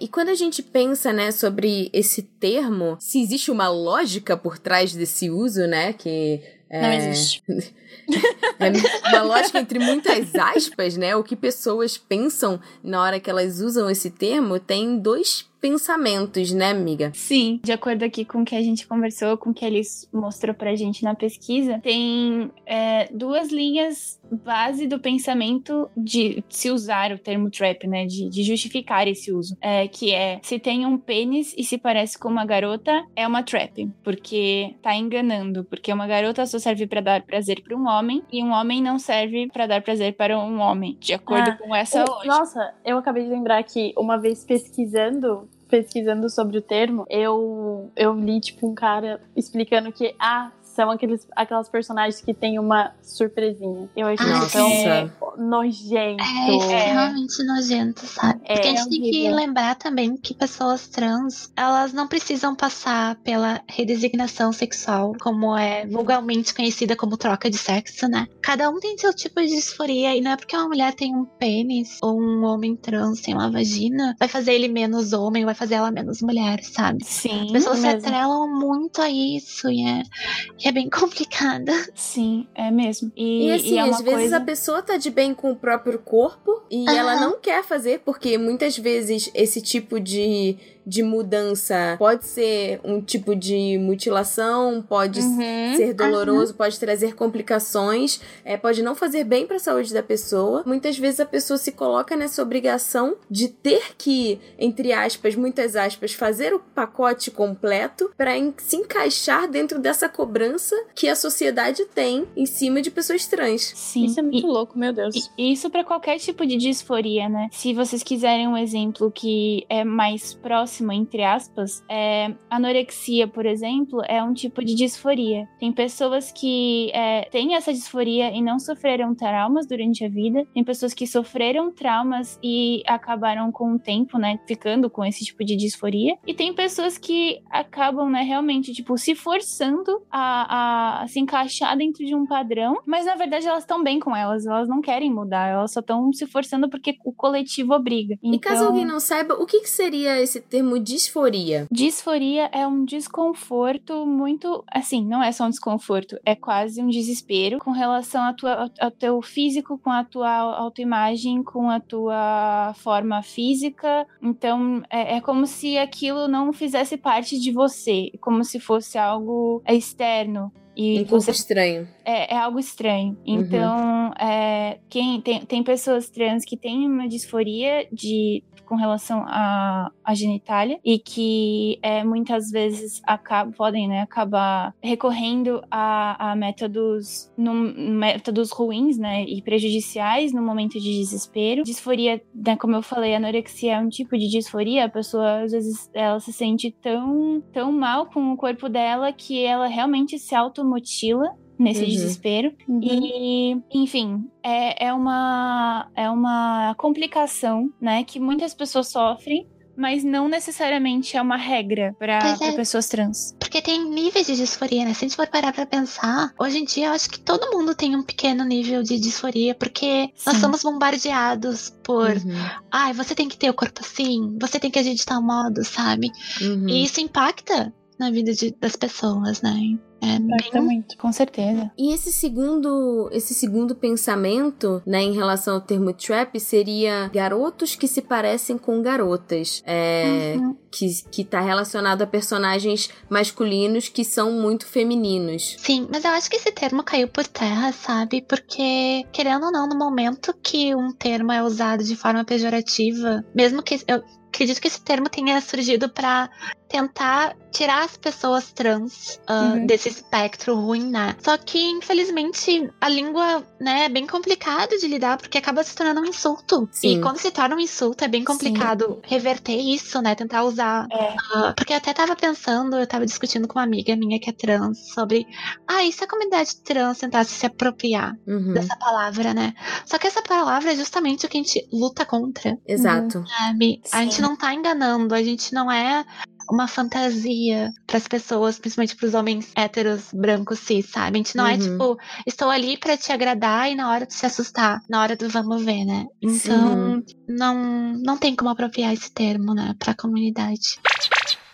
E quando a gente pensa, né, sobre esse termo, se existe uma lógica por trás desse uso, né, que é, Não existe. é uma lógica entre muitas aspas, né, o que pessoas pensam na hora que elas usam esse termo, tem dois pensamentos, né, amiga? Sim, de acordo aqui com o que a gente conversou, com o que eles mostrou pra gente na pesquisa, tem é, duas linhas base do pensamento de se usar o termo trap, né? De, de justificar esse uso. É, que é, se tem um pênis e se parece com uma garota, é uma trap. Porque tá enganando. Porque uma garota só serve pra dar prazer pra um homem e um homem não serve pra dar prazer para um homem. De acordo Ah, com essa lógica. Nossa, eu acabei de lembrar que uma vez pesquisando, pesquisando sobre o termo, eu, eu li, tipo, um cara explicando que, ah, são aqueles, aquelas personagens que tem uma surpresinha. Eu achei Ah, isso tão sim. nojento. É extremamente nojento, sabe? É, Porque a é gente tem que lembrar também que pessoas trans, elas não precisam passar pela redesignação sexual, como é vulgarmente conhecida como troca de sexo, né? Cada um tem seu tipo de disforia, e não é porque uma mulher tem um pênis ou um homem trans tem uma vagina, vai fazer ele menos homem, vai fazer ela menos mulher, sabe? Sim. As pessoas se mesmo. atrelam muito a isso e é, e é bem complicada. Sim, é mesmo. E, E assim, é uma às vezes coisa... a pessoa tá de bem com o próprio corpo e Aham. ela não quer fazer, porque muitas vezes esse tipo de, de mudança pode ser um tipo de mutilação, pode Uhum. ser doloroso, pode trazer complicações, é, pode não fazer bem para a saúde da pessoa. Muitas vezes a pessoa se coloca nessa obrigação de ter que, entre aspas, muitas aspas, fazer o pacote completo para se encaixar dentro dessa cobrança que a sociedade tem em cima de pessoas trans. Sim. Isso é muito E- louco, meu Deus. E isso para qualquer tipo de disforia, né? Se vocês quiserem um exemplo que é mais próximo, entre aspas, é, anorexia, por exemplo, é um tipo de disforia. Tem pessoas que é, têm essa disforia e não sofreram traumas durante a vida. Tem pessoas que sofreram traumas e acabaram com o tempo, né, ficando com esse tipo de disforia. E tem pessoas que acabam, né, realmente, tipo, se forçando a, a- a se encaixar dentro de um padrão, mas na verdade elas estão bem com elas, elas não querem mudar, elas só estão se forçando porque o coletivo obriga. E caso Então, alguém não saiba, o que, que seria esse termo disforia? Disforia é um desconforto muito. Assim, não é só um desconforto, é quase um desespero com relação à tua, ao teu físico, com a tua autoimagem, com a tua forma física. Então, é, é como se aquilo não fizesse parte de você, como se fosse algo externo. E Um você estranho. É, é algo estranho. Então, é, quem tem, tem pessoas trans que têm uma disforia de com relação à, à genitália e que é, muitas vezes acabam, podem né, acabar recorrendo a, a métodos, num- métodos ruins né, e prejudiciais no momento de desespero. Disforia, né, como eu falei, anorexia é um tipo de disforia. A pessoa, às vezes, ela se sente tão, tão mal com o corpo dela que ela realmente se automutila nesse Uhum. desespero. E, enfim, é, é, uma, é uma complicação, né, que muitas pessoas sofrem, mas não necessariamente é uma regra para é. pessoas trans. Porque tem níveis de disforia, né? Se a gente for parar pra pensar, hoje em dia eu acho que todo mundo tem um pequeno nível de disforia, porque nós Sim. somos bombardeados por. Uhum. Ai, você tem que ter o corpo assim, você tem que ajustar o modo, sabe? Uhum. E isso impacta na vida de, das pessoas, né? É Impacta bem... muito. Com certeza. E esse segundo, esse segundo pensamento, né, em relação ao termo trap, seria garotos que se parecem com garotas. É, Uhum. que, que tá relacionado a personagens masculinos que são muito femininos. Sim, mas eu acho que esse termo caiu por terra, sabe? Porque, querendo ou não, no momento que um termo é usado de forma pejorativa, mesmo que. Eu acredito que esse termo tenha surgido pra tentar tirar as pessoas trans ah, Uhum. desse espectro ruim, né? Só que, infelizmente, a língua, né, é bem complicado de lidar, porque acaba se tornando um insulto. Sim. E quando se torna um insulto, é bem complicado reverter isso, né? Tentar usar. É. ah, porque eu até tava pensando, eu tava discutindo com uma amiga minha que é trans sobre. Ah, e se a comunidade trans tentasse se apropriar Uhum, dessa palavra, né? Só que essa palavra é justamente o que a gente luta contra, Exato. sabe? A Sim. gente não tá enganando, a gente não é uma fantasia pras pessoas, principalmente pros homens héteros, brancos, cis, sabe? A gente não é Uhum. tipo, estou ali pra te agradar e na hora de se assustar, na hora do vamos ver, né? Então, não, não tem como apropriar esse termo, né, pra comunidade.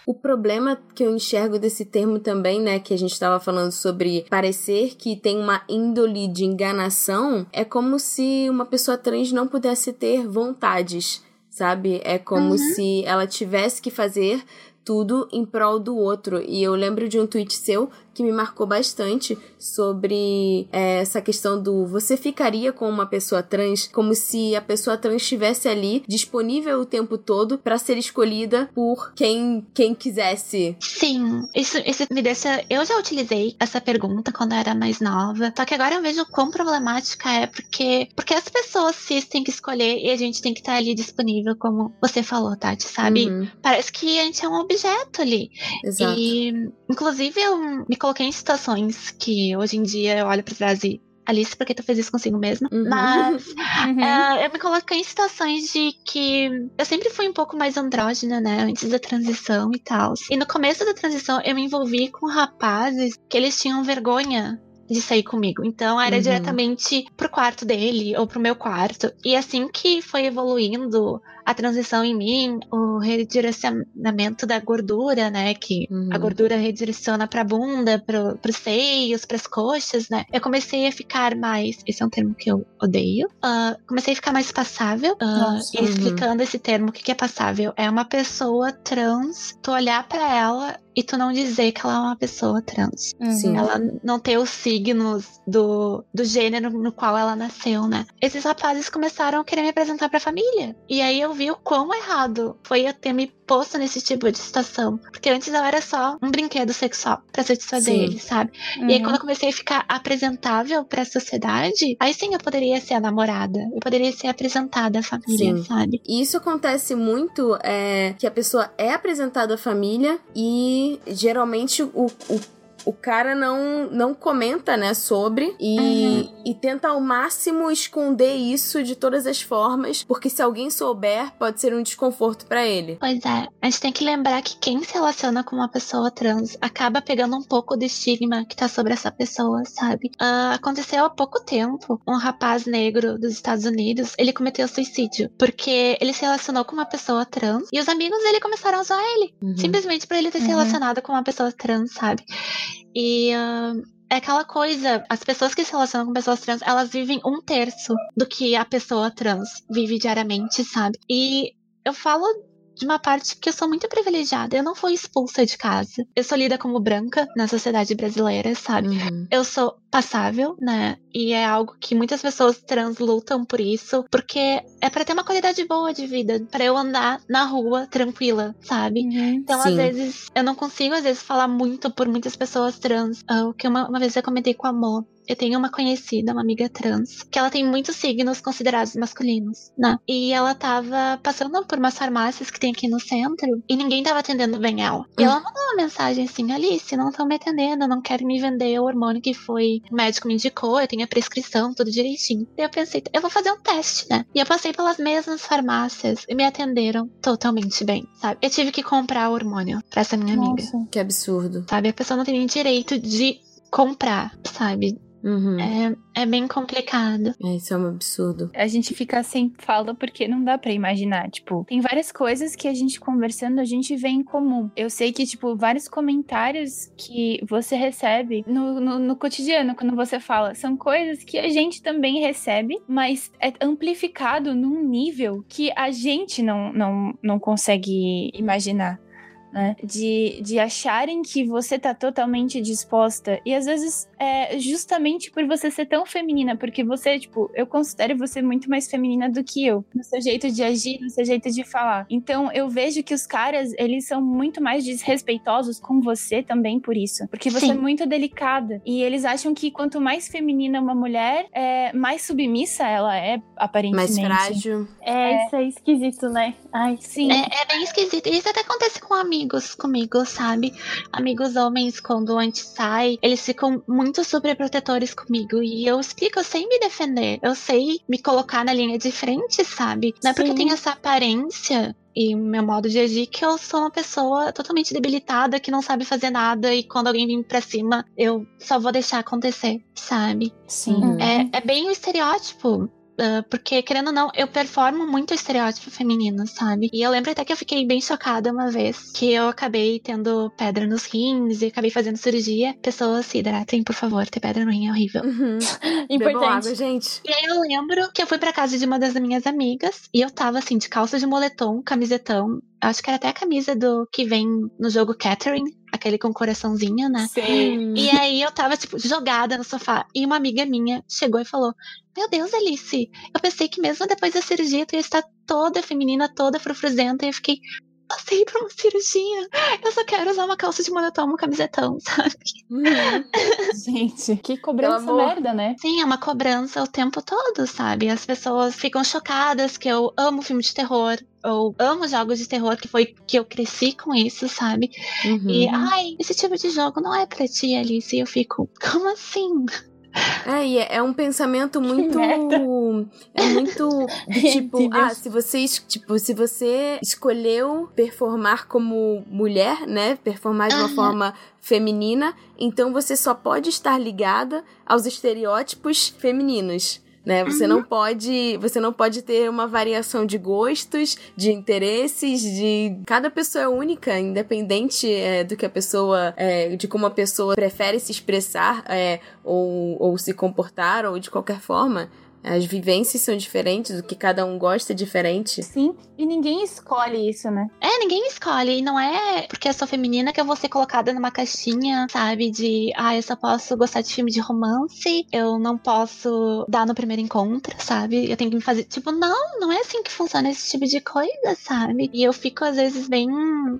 O problema que eu enxergo desse termo também, né, que a gente estava falando sobre parecer que tem uma índole de enganação, é como se uma pessoa trans não pudesse ter vontades, sabe? É como Uhum. se ela tivesse que fazer tudo em prol do outro. E eu lembro de um tweet seu que me marcou bastante sobre é, essa questão do você ficaria com uma pessoa trans como se a pessoa trans estivesse ali disponível o tempo todo para ser escolhida por quem quem quisesse. Sim, isso, isso me deixa. Eu já utilizei essa pergunta quando eu era mais nova. Só que agora eu vejo quão problemática é, porque, porque as pessoas cis têm que escolher e a gente tem que estar ali disponível, como você falou, Tati, sabe? Uhum, Parece que a gente é um objeto ali. exato. E, inclusive, eu me coloquei em situações que hoje em dia eu olho pra trás e. Alice, por que tu fez isso consigo mesma? Uhum. Mas Uhum. é, eu me coloquei em situações de que eu sempre fui um pouco mais andrógena, né? Antes da transição e tal. E no começo da transição eu me envolvi com rapazes que eles tinham vergonha de sair comigo. Então era Uhum. diretamente pro quarto dele ou pro meu quarto. E assim que foi evoluindo a transição em mim, o redirecionamento da gordura, né? Que Uhum. a gordura redireciona pra bunda, pro, pros seios, pras coxas, né? Eu comecei a ficar mais. Esse é um termo que eu odeio. ah, comecei a ficar mais passável. ah, Nossa. Uhum. explicando esse termo, o que, que é passável? É uma pessoa trans, tu olhar pra ela e tu não dizer que ela é uma pessoa trans. Uhum. Ela não ter os signos do, do gênero no qual ela nasceu, né? Esses rapazes começaram a querer me apresentar pra família. E aí eu vi o quão errado foi eu ter me posto nesse tipo de situação. Porque antes eu era só um brinquedo sexual pra satisfazer Sim. eles, sabe? Uhum. E aí, quando eu comecei a ficar apresentável pra sociedade, aí sim eu poderia ser a namorada. Eu poderia ser apresentada à família, Sim. sabe? E isso acontece muito é, que a pessoa é apresentada à família e geralmente o, o, o cara não, não comenta, né, sobre e, e tenta ao máximo esconder isso de todas as formas, porque se alguém souber, pode ser um desconforto pra ele. Pois é, a gente tem que lembrar que quem se relaciona com uma pessoa trans acaba pegando um pouco do estigma que tá sobre essa pessoa, sabe? Ah, aconteceu há pouco tempo, um rapaz negro dos Estados Unidos, ele cometeu suicídio, porque ele se relacionou com uma pessoa trans e os amigos dele começaram a zoar ele, Uhum. simplesmente por ele ter se Uhum. relacionado com uma pessoa trans, sabe? E ah, é aquela coisa, as pessoas que se relacionam com pessoas trans, elas vivem um terço do que a pessoa trans vive diariamente, sabe? E eu falo de uma parte que eu sou muito privilegiada. Eu não fui expulsa de casa. Eu sou lida como branca na sociedade brasileira, sabe? Uhum. Eu sou passável, né? E é algo que muitas pessoas trans lutam por isso, porque é pra ter uma qualidade boa de vida, Pra eu andar na rua tranquila, sabe? Uhum. Então, Sim. às vezes, eu não consigo, às vezes, falar muito por muitas pessoas trans. Ah, O que uma, uma vez eu comentei com a Mo. Eu tenho uma conhecida, uma amiga trans, que ela tem muitos signos considerados masculinos, né? E ela tava passando por umas farmácias que tem aqui no centro e ninguém tava atendendo bem ela. E ela mandou uma mensagem assim: Alice, não estão me atendendo, não querem me vender o hormônio que foi o médico me indicou, eu tenho a prescrição, tudo direitinho. E eu pensei, eu vou fazer um teste, né? E eu passei pelas mesmas farmácias e me atenderam totalmente bem, sabe? Eu tive que comprar o hormônio pra essa minha amiga Nossa. Que absurdo. sabe? A pessoa não tem nem direito de comprar, sabe? Uhum. É, é bem complicado. É, isso é um absurdo. A gente fica sem fala porque não dá para imaginar. Tipo, tem várias coisas que a gente conversando, a gente vê em comum. Eu sei que, tipo, vários comentários que você recebe no, no, no cotidiano, quando você fala, são coisas que a gente também recebe, mas é amplificado num nível que a gente não, não, não consegue imaginar né? De, de acharem que você tá totalmente disposta. E às vezes é justamente por você ser tão feminina, porque você, tipo, eu considero você muito mais feminina do que eu, no seu jeito de agir, no seu jeito de falar. Então eu vejo que os caras, eles são muito mais desrespeitosos com você também por isso. Porque você Sim. é muito delicada. E eles acham que quanto mais feminina uma mulher, é, mais submissa ela é, aparentemente. Mais frágil. É, é. isso é esquisito, né? Ai, sim. É, é bem esquisito. Isso até acontece com amigos amigos comigo, sabe? Amigos homens, quando a gente sai, eles ficam muito superprotetores comigo. E eu explico, eu sei me defender. Eu sei me colocar na linha de frente, sabe? Não é porque eu tenho essa aparência e meu modo de agir que eu sou uma pessoa totalmente debilitada que não sabe fazer nada e quando alguém vem pra cima eu só vou deixar acontecer, sabe? Sim. É, é bem o estereótipo Uh, porque, querendo ou não, eu performo muito estereótipo feminino, sabe? E eu lembro até que eu fiquei bem chocada uma vez que eu acabei tendo pedra nos rins e acabei fazendo cirurgia. Pessoas se hidratem, por favor, ter pedra no rim é horrível. Uhum. Importante. Água, gente. E aí eu lembro que eu fui pra casa de uma das minhas amigas e eu tava assim, de calça de moletom, camisetão. Acho que era até a camisa do que vem no jogo Catherine, aquele com coraçãozinho, né? Sim. E aí eu tava, tipo, jogada no sofá. E uma amiga minha chegou e falou: Meu Deus, Alice, eu pensei que mesmo depois da cirurgia tu ia estar toda feminina, toda frufruzenta. E eu fiquei, passei por uma cirurgia. Eu só quero usar uma calça de moletom, uma camisetão, sabe? Uhum. Gente, que cobrança merda, né? Sim, é uma cobrança o tempo todo, sabe? As pessoas ficam chocadas que eu amo filme de terror, eu amo jogos de terror, que foi que eu cresci com isso, sabe? Uhum. E, ai, esse tipo de jogo não é pra ti, Alice. E eu fico, como assim? É, e é, é um pensamento muito. É muito tipo, ah, se você, tipo, se você escolheu performar como mulher, né? Performar de uma forma feminina, então você só pode estar ligada aos estereótipos femininos né? Você uhum. não pode, você não pode ter uma variação de gostos, de interesses, de cada pessoa é única, independente é, do que a pessoa, é, de como a pessoa prefere se expressar é, ou, ou se comportar ou de qualquer forma. As vivências são diferentes, o que cada um gosta é diferente. Sim, e ninguém escolhe isso, né? É, ninguém escolhe. E não é porque eu sou feminina que eu vou ser colocada numa caixinha, sabe? De, ah, eu só posso gostar de filme de romance, eu não posso dar no primeiro encontro, sabe? Eu tenho que me fazer. Tipo, não, não é assim que funciona esse tipo de coisa, sabe? E eu fico, às vezes, bem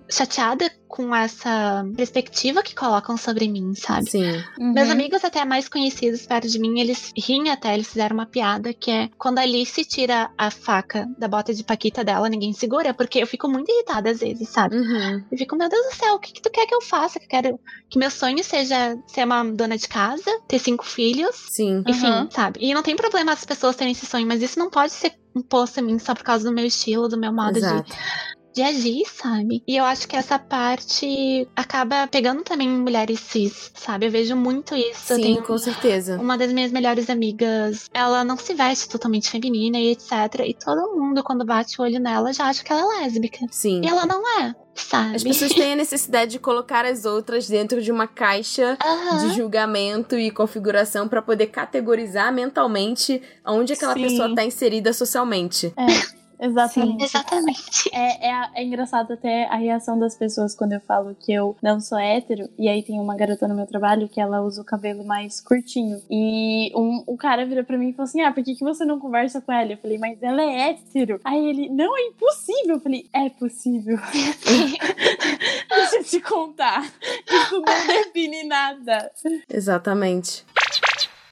chateada com essa perspectiva que colocam sobre mim, sabe? Sim. Uhum. Meus amigos até mais conhecidos perto de mim, eles riem até, eles fizeram uma piada que é quando a Alice tira a faca da bota de paquita dela, ninguém segura, porque eu fico muito irritada às vezes, sabe? Uhum. Eu fico, meu Deus do céu, o que, que tu quer que eu faça? Que eu quero que meu sonho seja ser uma dona de casa, ter cinco filhos. Sim. Enfim, uhum. sabe? E não tem problema as pessoas terem esse sonho, mas isso não pode ser imposto a mim só por causa do meu estilo, do meu modo Exato. de de agir, sabe? E eu acho que essa parte acaba pegando também mulheres cis, sabe? Eu vejo muito isso. Sim, com certeza. Uma das minhas melhores amigas, ela não se veste totalmente feminina e etc. E todo mundo, quando bate o olho nela, já acha que ela é lésbica. Sim. E ela não é. Sabe? As pessoas têm a necessidade de colocar as outras dentro de uma caixa uhum. de julgamento e configuração para poder categorizar mentalmente onde aquela Sim. pessoa está inserida socialmente. É. Exatamente. Sim, exatamente. É, é, é, engraçado até a reação das pessoas quando eu falo que eu não sou hétero. E aí tem uma garota no meu trabalho que ela usa o cabelo mais curtinho. E um, o cara vira pra mim e falou assim: Ah, por que, que você não conversa com ela? Eu falei, mas ela é hétero. Aí ele, não, é impossível. Eu falei, é possível. Deixa eu te contar. Isso não define nada. Exatamente.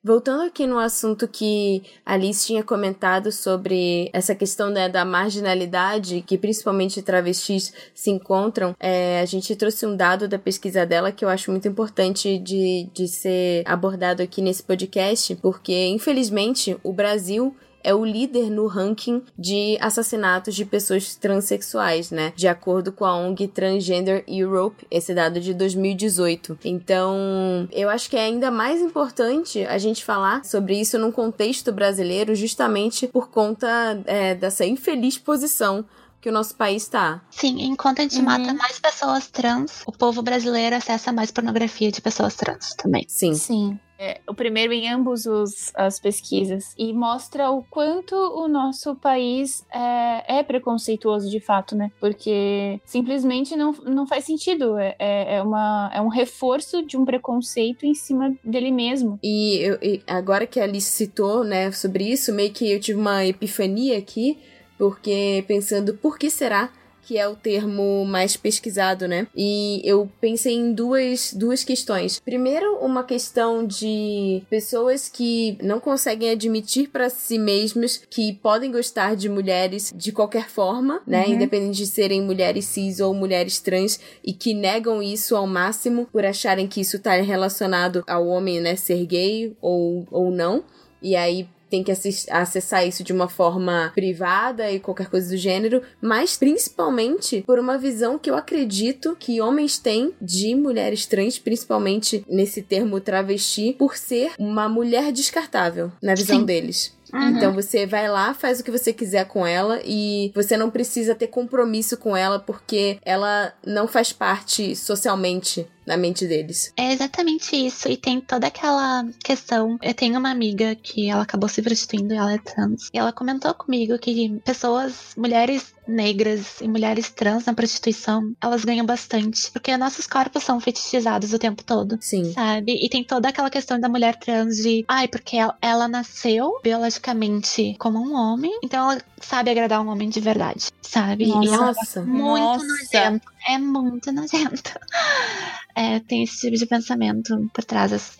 Voltando aqui no assunto que Alice tinha comentado sobre essa questão né, da marginalidade que principalmente travestis se encontram, é, a gente trouxe um dado da pesquisa dela que eu acho muito importante de, de ser abordado aqui nesse podcast, porque infelizmente o Brasil é o líder no ranking de assassinatos de pessoas transexuais, né? De acordo com a ONG Transgender Europe, esse dado de 2018. Então, eu acho que é ainda mais importante a gente falar sobre isso num contexto brasileiro, justamente por conta é, dessa infeliz posição que o nosso país está. Sim, enquanto a gente uhum. mata mais pessoas trans, o povo brasileiro acessa mais pornografia de pessoas trans também. Sim. Sim. É, o primeiro em ambos os, as pesquisas e mostra o quanto o nosso país é, é, preconceituoso de fato, né? Porque simplesmente não, não faz sentido. É, é, é uma, é um reforço de um preconceito em cima dele mesmo. E, eu, e agora que a Alice citou, né, sobre isso, meio que eu tive uma epifania aqui porque pensando por que será que é o termo mais pesquisado, né? E eu pensei em duas, duas questões. Primeiro, uma questão de pessoas que não conseguem admitir para si mesmas que podem gostar de mulheres de qualquer forma, né? Uhum. Independente de serem mulheres cis ou mulheres trans e que negam isso ao máximo por acharem que isso tá relacionado ao homem, né, ser gay ou, ou não. E aí tem que acessar isso de uma forma privada e qualquer coisa do gênero, mas principalmente por uma visão que eu acredito que homens têm de mulheres trans, principalmente nesse termo travesti, por ser uma mulher descartável na visão Sim. deles. Uhum. Então você vai lá, faz o que você quiser com ela e você não precisa ter compromisso com ela porque ela não faz parte socialmente na mente deles. É exatamente isso. E tem toda aquela questão. Eu tenho uma amiga que ela acabou se prostituindo e ela é trans. E ela comentou comigo que pessoas, mulheres negras e mulheres trans na prostituição, elas ganham bastante. Porque nossos corpos são fetichizados o tempo todo. Sim. Sabe? E tem toda aquela questão da mulher trans de, ai, porque ela, ela nasceu biologicamente como um homem, então ela sabe agradar um homem de verdade, sabe? Nossa. E muito Nossa. nojento. É muito nojento. É, tem esse tipo de pensamento por trás das,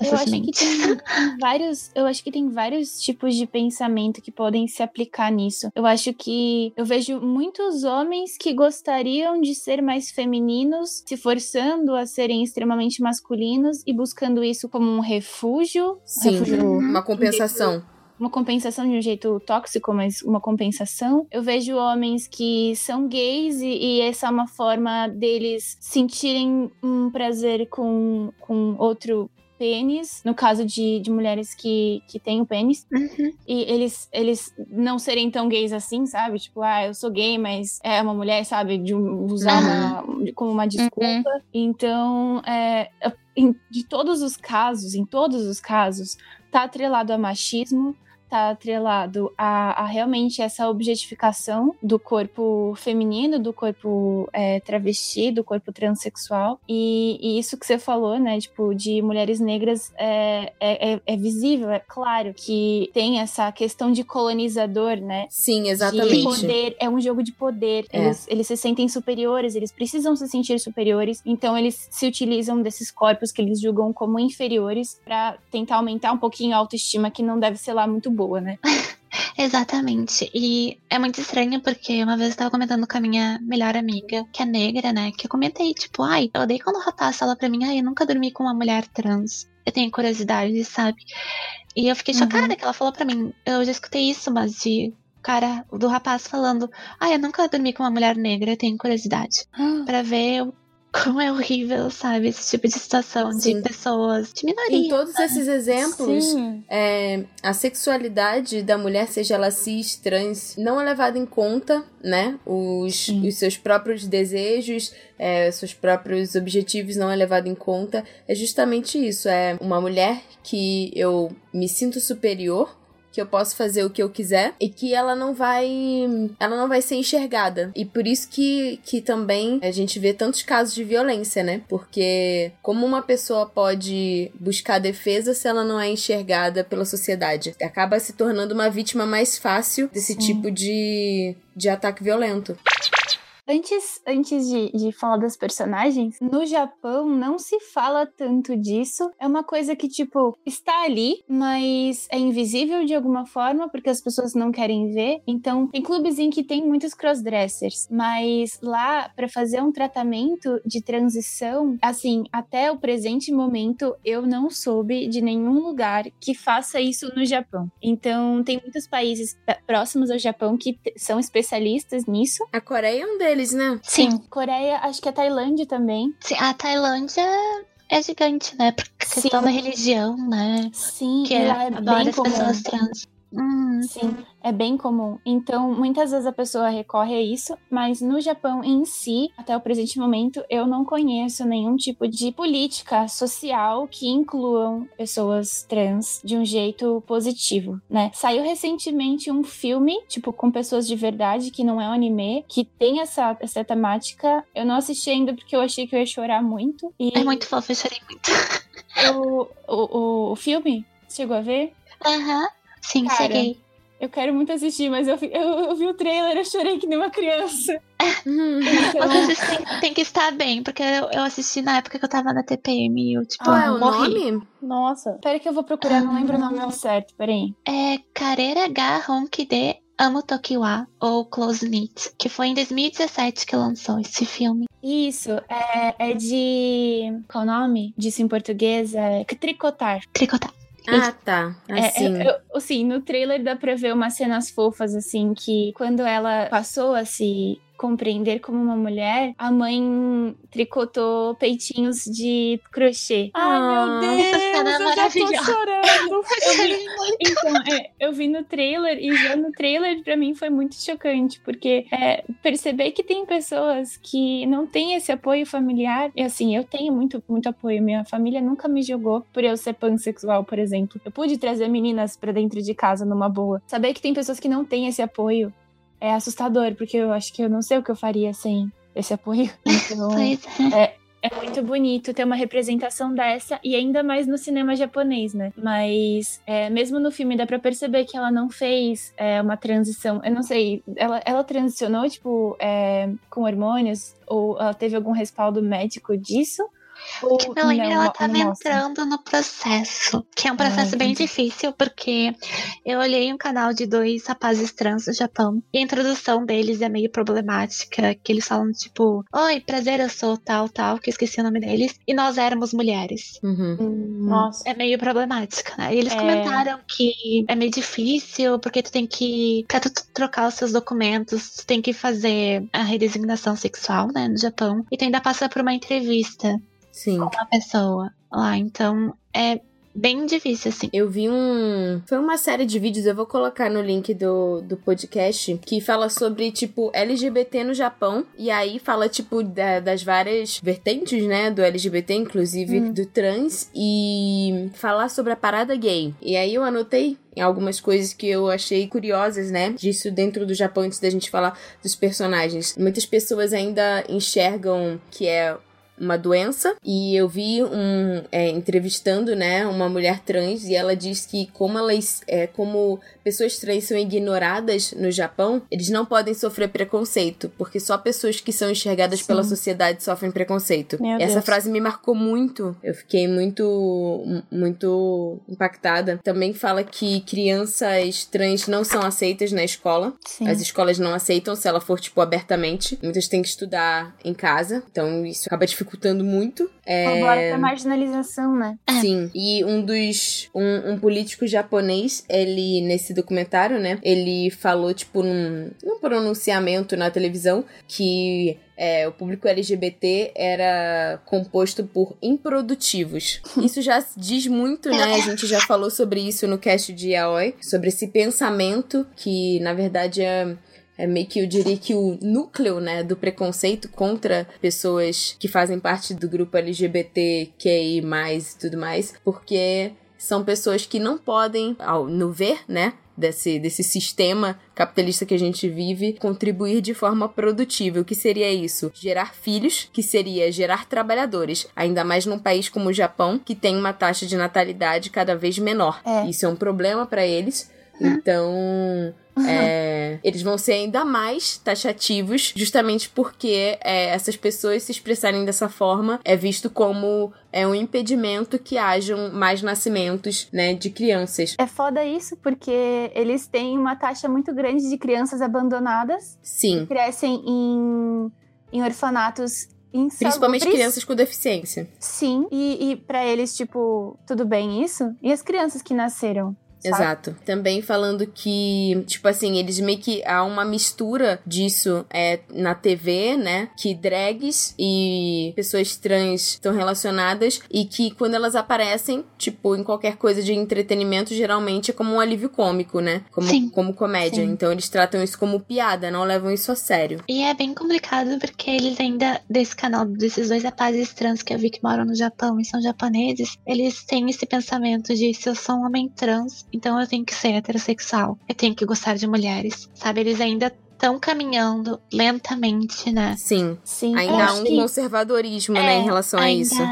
eu acho mentes. que tem, tem, vários, eu acho que tem vários tipos de pensamento que podem se aplicar nisso. Eu acho que eu vejo muitos homens que gostariam de ser mais femininos, se forçando a serem extremamente masculinos e buscando isso como um refúgio, Sim, refúgio, uma compensação uma compensação de um jeito tóxico, mas uma compensação. Eu vejo homens que são gays e, e essa é uma forma deles sentirem um prazer com, com outro pênis, no caso de, de mulheres que, que têm o pênis, uhum. e eles, eles não serem tão gays assim, sabe? Tipo, ah, eu sou gay, mas é uma mulher, sabe? De usar uhum. uma, como uma desculpa. Uhum. Então, é, de todos os casos, em todos os casos, tá atrelado a machismo, tá atrelado a, a, realmente essa objetificação do corpo feminino, do corpo é, travesti, do corpo transexual. E, e, isso que você falou, né, tipo, de mulheres negras é, é, é, é visível, é claro que tem essa questão de colonizador, né? Sim, exatamente. De poder, é um jogo de poder. É. Eles, eles se sentem superiores, eles precisam se sentir superiores, então eles se utilizam desses corpos que eles julgam como inferiores para tentar aumentar um pouquinho a autoestima que não deve ser lá muito boa boa, né? Exatamente. E é muito estranho porque uma vez eu tava comentando com a minha melhor amiga, que é negra, né? Que eu comentei, tipo, ai, eu odeio quando o rapaz fala pra mim, ai, eu nunca dormi com uma mulher trans. Eu tenho curiosidade, sabe? E eu fiquei chocada uhum. que ela falou pra mim. Eu já escutei isso, mas de cara do rapaz falando, ai, eu nunca dormi com uma mulher negra, eu tenho curiosidade. Ah. para ver como é horrível, sabe? Esse tipo de situação Sim. de pessoas de minoria. Em todos esses exemplos, é, a sexualidade da mulher, seja ela cis, trans, não é levada em conta, né? Os, os seus próprios desejos, é, seus próprios objetivos não é levado em conta. É justamente isso. É uma mulher que eu me sinto superior que eu posso fazer o que eu quiser e que ela não vai ela não vai ser enxergada. E por isso que, que também a gente vê tantos casos de violência, né? Porque como uma pessoa pode buscar defesa se ela não é enxergada pela sociedade? Acaba se tornando uma vítima mais fácil desse Sim. tipo de, de ataque violento. Antes, antes de, de falar das personagens, no Japão não se fala tanto disso. É uma coisa que, tipo, está ali, mas é invisível de alguma forma, porque as pessoas não querem ver. Então, tem clubes em que tem muitos crossdressers, mas lá, para fazer um tratamento de transição, assim, até o presente momento, eu não soube de nenhum lugar que faça isso no Japão. Então, tem muitos países próximos ao Japão que são especialistas nisso. A Coreia é um deles, né? Sim. Coreia, acho que a Tailândia também. Sim, a Tailândia é gigante, né? Por questão da religião, né? Sim, que é, lá é bem as comum. pessoas trans. Hum, Sim, é bem comum. Então, muitas vezes a pessoa recorre a isso, mas no Japão em si, até o presente momento, eu não conheço nenhum tipo de política social que incluam pessoas trans de um jeito positivo, né? Saiu recentemente um filme, tipo, com pessoas de verdade, que não é um anime, que tem essa, essa temática. Eu não assisti ainda porque eu achei que eu ia chorar muito. E É muito fofo, eu chorei muito. o, o, o, o filme, chegou a ver? Aham. Sim, Cara, cheguei. Eu quero muito assistir, mas eu, eu, eu vi o trailer, eu chorei que nem uma criança. Então, Vocês têm, têm que estar bem, porque eu, eu assisti na época que eu tava na TPM e eu, tipo, Qual é o morri. nome? Nossa. peraí que eu vou procurar, não lembro o nome ao certo, peraí. É Karera ga Honki de Amo Tokiwa, ou Close Knit, que foi em 2017 que lançou esse filme. Isso, é, é de... qual o nome disso em português? É tricotar. Tricotar. Ah, tá. É, Assim. é, eu- assim, no trailer dá pra ver umas cenas fofas, assim, que quando ela passou a se compreender como uma mulher, a mãe tricotou peitinhos de crochê. Ai, Ah, meu essa cena é Deus, eu já tô chorando. Eu vi- Então, é, eu vi no trailer e já no trailer pra mim foi muito chocante, porque é, perceber que tem pessoas que não têm esse apoio familiar, e assim, eu tenho muito, muito apoio. Minha família nunca me jogou por eu ser pansexual, por exemplo. Eu pude trazer meninas pra dentro de casa numa boa. Saber que tem pessoas que não têm esse apoio é assustador, porque eu acho que eu não sei o que eu faria sem esse apoio. Então, Pois é. é muito bonito ter uma representação dessa e ainda mais no cinema japonês, né? Mas é, mesmo no filme dá pra perceber que ela não fez é, uma transição. Eu não sei, ela, ela transicionou, tipo, é, com hormônios? Ou ela teve algum respaldo médico disso? Que eu lembro, não, ela não tava mostra? entrando no processo, que é um processo Ah, bem entendi. difícil, porque eu olhei um canal de dois rapazes trans do Japão, e a introdução deles é meio problemática, que eles falam tipo, oi, prazer, eu sou tal, tal, que eu esqueci o nome deles, e nós éramos mulheres. Uhum. Hum, Nossa. É meio problemática, né? E eles É. comentaram que é meio difícil, porque tu tem que. Pra tu trocar os seus documentos, tu tem que fazer a redesignação sexual, né, no Japão. E tu ainda passa por uma entrevista Sim. com uma pessoa lá. Então é bem difícil, assim. Eu vi um. Foi uma série de vídeos, eu vou colocar no link do, do podcast, que fala sobre, tipo, LGBT no Japão. E aí fala, tipo, da- das várias vertentes, né? Do LGBT, inclusive Hum. do trans. E falar sobre a parada gay. E aí eu anotei em algumas coisas que eu achei curiosas, né? Disso dentro do Japão, antes da gente falar dos personagens. Muitas pessoas ainda enxergam que é uma doença e eu vi um é, entrevistando né uma mulher trans e ela diz que como elas é, como pessoas trans são ignoradas no Japão eles não podem sofrer preconceito porque só pessoas que são enxergadas Sim. pela sociedade sofrem preconceito Meu essa Deus. frase me marcou muito eu fiquei muito muito impactada também fala que crianças trans não são aceitas na escola Sim. as escolas não aceitam se ela for, tipo, abertamente. Muitas têm que estudar em casa. Então, isso acaba dificultando muito. É... Agora pra marginalização, né? Sim. E um dos. Um, um político japonês, ele, nesse documentário, né? Ele falou, tipo, num, num pronunciamento na televisão que. é, o público LGBT era composto por improdutivos. Isso já diz muito, né? A gente já falou sobre isso no cast de Yaoi, sobre esse pensamento que, na verdade, é, é meio que eu diria que o núcleo, né, do preconceito contra pessoas que fazem parte do grupo LGBTQI+, e tudo mais, porque são pessoas que não podem, ao no ver, né, desse, desse sistema capitalista que a gente vive, contribuir de forma produtiva. O que seria isso? Gerar filhos, que seria gerar trabalhadores, ainda mais num país como o Japão, que tem uma taxa de natalidade cada vez menor. É. Isso é um problema para eles. Então, é, eles vão ser ainda mais taxativos, justamente porque é, essas pessoas se expressarem dessa forma é visto como é um impedimento que hajam mais nascimentos, né, de crianças. É foda isso, porque eles têm uma taxa muito grande de crianças abandonadas. Sim. Que crescem em, em orfanatos Principalmente crianças com deficiência. Sim, e, e para eles, tipo, tudo bem isso? E as crianças que nasceram? Exato. Também falando que, tipo assim, eles meio que há uma mistura disso é, na TV, né? Que drags e pessoas trans estão relacionadas e que quando elas aparecem, tipo, em qualquer coisa de entretenimento, geralmente é como um alívio cômico, né? Como, Sim. como comédia. Sim. Então eles tratam isso como piada, não levam isso a sério. E é bem complicado porque eles ainda, desse canal, desses dois rapazes trans que eu vi que moram no Japão e são japoneses, eles têm esse pensamento de se eu sou um homem trans, então eu tenho que ser heterossexual, eu tenho que gostar de mulheres, sabe? Eles ainda estão caminhando lentamente, né? Sim. Sim. Ainda há um conservadorismo, é, né, em relação a isso.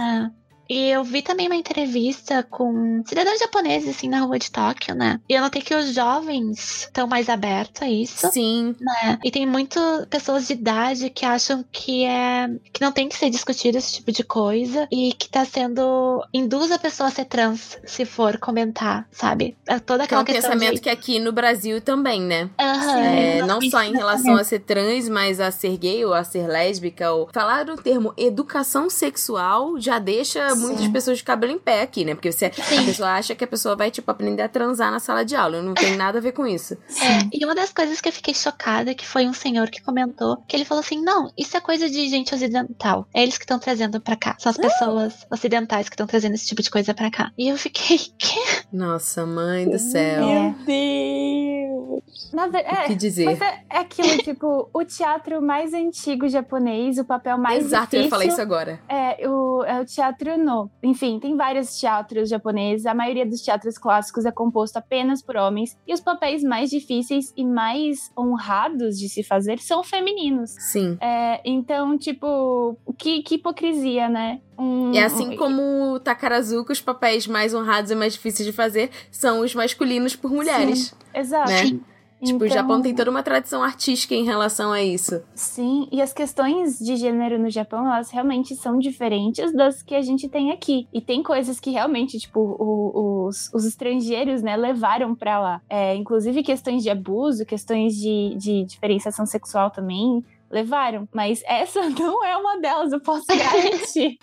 E eu vi também uma entrevista com cidadãos japoneses, assim, na rua de Tóquio, né? E eu notei que os jovens estão mais abertos a isso. Sim. Né? E tem muito pessoas de idade que acham que é. que não tem que ser discutido esse tipo de coisa. E que tá sendo. induz a pessoa a ser trans, se for comentar, sabe? É toda aquela que é um pensamento de... que aqui no Brasil também, né? Uhum, é, não só em relação a ser trans, mas a ser gay ou a ser lésbica. Ou... Falar o termo educação sexual já deixa muitas pessoas de cabelo em pé aqui, né? Porque você, a pessoa acha que a pessoa vai, tipo, aprender a transar na sala de aula. Não tem nada a ver com isso. É, e uma das coisas que eu fiquei chocada que foi um senhor que comentou que ele falou assim: não, isso é coisa de gente ocidental. É eles que estão trazendo pra cá. São as pessoas ocidentais que estão trazendo esse tipo de coisa pra cá. E eu fiquei, quê? Nossa, mãe do céu. Meu Deus! Na ver... é, o que dizer? Mas é, é aquilo, tipo, o teatro mais antigo japonês, o papel mais Exato, difícil... eu ia falar isso agora. É o, é o teatro Enfim, tem vários teatros japoneses. A maioria dos teatros clássicos é composto apenas por homens. E os papéis mais difíceis e mais honrados de se fazer são femininos. Sim. É, então, tipo, que, que hipocrisia, né? Um, é assim um... como Takarazuka, os papéis mais honrados e mais difíceis de fazer são os masculinos por mulheres. Sim, exato. Né? Tipo, então... o Japão tem toda uma tradição artística em relação a isso. Sim, e as questões de gênero no Japão, elas realmente são diferentes das que a gente tem aqui. E tem coisas que realmente, tipo, o, os, os estrangeiros, né, levaram para lá. É, inclusive questões de abuso, questões de, de diferenciação sexual também levaram. Mas essa não é uma delas, eu posso garantir.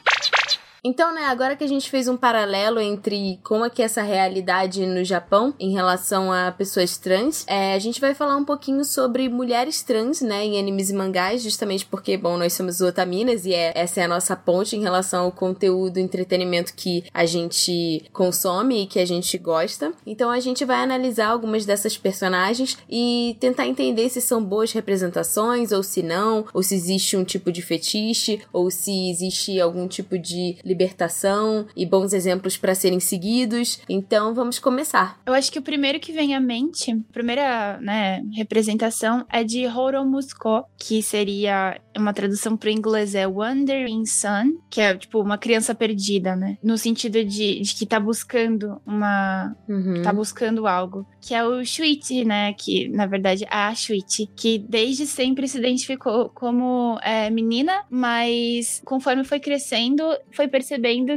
Então, né, agora que a gente fez um paralelo entre como é que é essa realidade no Japão em relação a pessoas trans, é, a gente vai falar um pouquinho sobre mulheres trans, né, em animes e mangás, justamente porque, bom, nós somos otaminas e é, essa é a nossa ponte em relação ao conteúdo, entretenimento que a gente consome e que a gente gosta. Então, a gente vai analisar algumas dessas personagens e tentar entender se são boas representações ou se não, ou se existe um tipo de fetiche, ou se existe algum tipo de libertação e bons exemplos para serem seguidos. Então vamos começar. Eu acho que o primeiro que vem à mente, a primeira né, representação é de Horo Musco, que seria uma tradução para o inglês é Wandering Son, que é tipo uma criança perdida, né? No sentido de, de que tá buscando uma. Uhum. tá buscando algo. Que é o Shuichi, né? Que na verdade é a Shuichi, que desde sempre se identificou como é, menina, mas conforme foi crescendo, foi percebendo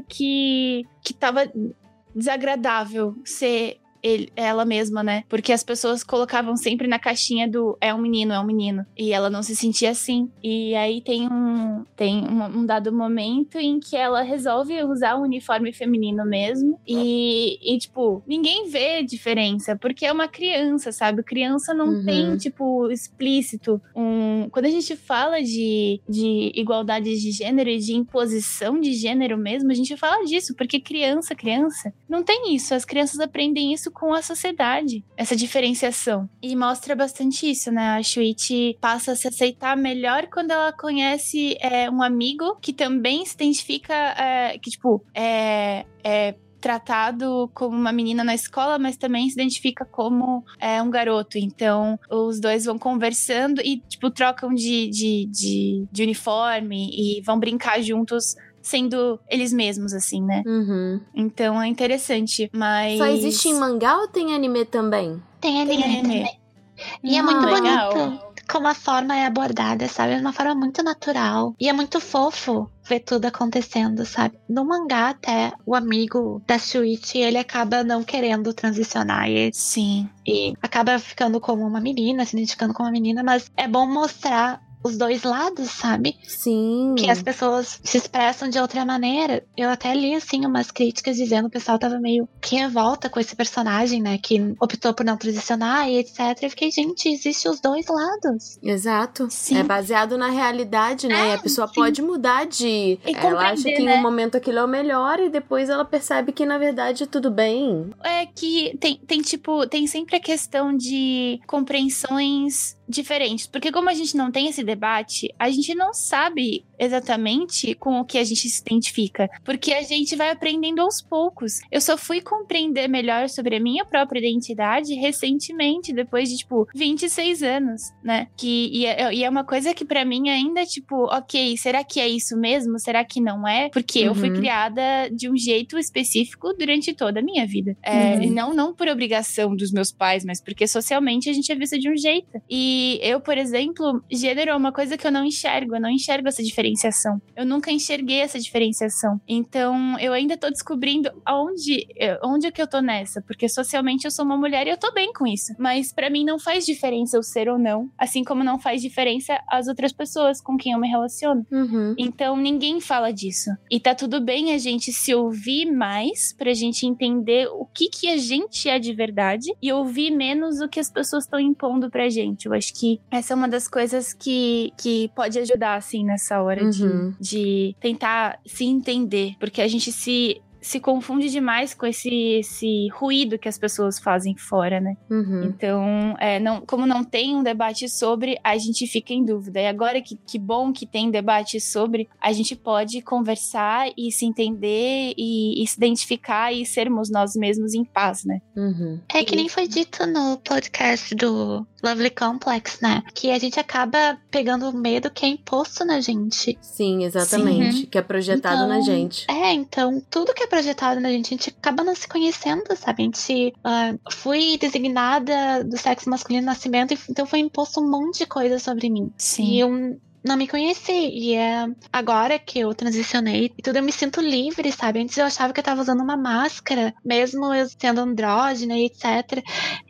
que, que tava desagradável ser ele, ela mesma, né? Porque as pessoas colocavam sempre na caixinha do é um menino, é um menino. E ela não se sentia assim. E aí tem um, tem um, um dado momento em que ela resolve usar o uniforme feminino mesmo. E, e, tipo, ninguém vê diferença, porque é uma criança, sabe? Criança não uhum. tem, tipo, explícito. Um... Quando a gente fala de, de igualdade de gênero e de imposição de gênero mesmo, a gente fala disso, porque criança, criança, não tem isso. As crianças aprendem isso com a sociedade, essa diferenciação. E mostra bastante isso, né? A Shuichi passa a se aceitar melhor quando ela conhece é, um amigo que também se identifica, é, que, tipo, é, é tratado como uma menina na escola, mas também se identifica como é, um garoto. Então, os dois vão conversando e, tipo, trocam de, de, de, de uniforme e vão brincar juntos sendo eles mesmos, assim, né? Uhum. Então é interessante, mas. Só existe em mangá ou tem anime também? Tem anime, tem anime. também. E é muito Ah, legal. bonito como a forma é abordada, sabe? É uma forma muito natural. E é muito fofo ver tudo acontecendo, sabe? No mangá, até o amigo da Shuichi, ele acaba não querendo transicionar. E, Sim. e acaba ficando como uma menina, se identificando como uma menina, mas é bom mostrar os dois lados, sabe? Sim. Que as pessoas se expressam de outra maneira. Eu até li, assim, umas críticas dizendo que o pessoal tava meio que revolta com esse personagem, né? Que optou por não transicionar e etc. Eu fiquei, gente, existe os dois lados. Exato. Sim. É baseado na realidade, né? e a pessoa pode mudar de. E ela acha que em né? um momento aquilo é o melhor e depois ela percebe que na verdade tudo bem. É que tem, tem, tipo, tem sempre a questão de compreensões diferentes. Porque como a gente não tem esse debate, a gente não sabe exatamente com o que a gente se identifica. Porque a gente vai aprendendo aos poucos. Eu só fui compreender melhor sobre a minha própria identidade recentemente, depois de, tipo, 26 anos, né? Que, e, é, e é uma coisa que pra mim ainda, tipo, ok, será que é isso mesmo? Será que não é? Porque eu fui Uhum. criada de um jeito específico durante toda a minha vida. É, Uhum. e não, não por obrigação dos meus pais, mas porque socialmente a gente é vista de um jeito. E eu, por exemplo, gênero é uma coisa que eu não enxergo, eu não enxergo essa diferenciação. Eu nunca enxerguei essa diferenciação. Então, eu ainda tô descobrindo aonde, eh, onde é que eu tô nessa, porque socialmente eu sou uma mulher e eu tô bem com isso. Mas pra mim não faz diferença eu ser ou não, assim como não faz diferença as outras pessoas com quem eu me relaciono. Uhum. Então ninguém fala disso. E tá tudo bem a gente se ouvir mais pra gente entender o que que a gente é de verdade e ouvir menos o que as pessoas estão impondo pra gente. Eu acho que essa é uma das coisas que, que pode ajudar, assim, nessa hora de, Uhum. de tentar se entender. Porque a gente se. Se confunde demais com esse, esse ruído que as pessoas fazem fora, né? Uhum. Então, é, não, como não tem um debate sobre, a gente fica em dúvida. E agora que, que bom que tem debate sobre, a gente pode conversar e se entender e, e se identificar e sermos nós mesmos em paz, né? Uhum. É que nem foi dito no podcast do Lovely Complex, né? Que a gente acaba pegando o medo que é imposto na gente. Sim, exatamente. Que é projetado na Então, gente. É, então, tudo que é projetado na gente, a gente acaba não se conhecendo, sabe? A gente ah, fui designada do sexo masculino no nascimento, então foi imposto um monte de coisa sobre mim. E eu não me conheci. E é agora que eu transicionei e tudo, eu me sinto livre, sabe? Antes eu achava que eu tava usando uma máscara, mesmo eu sendo andrógena e etc.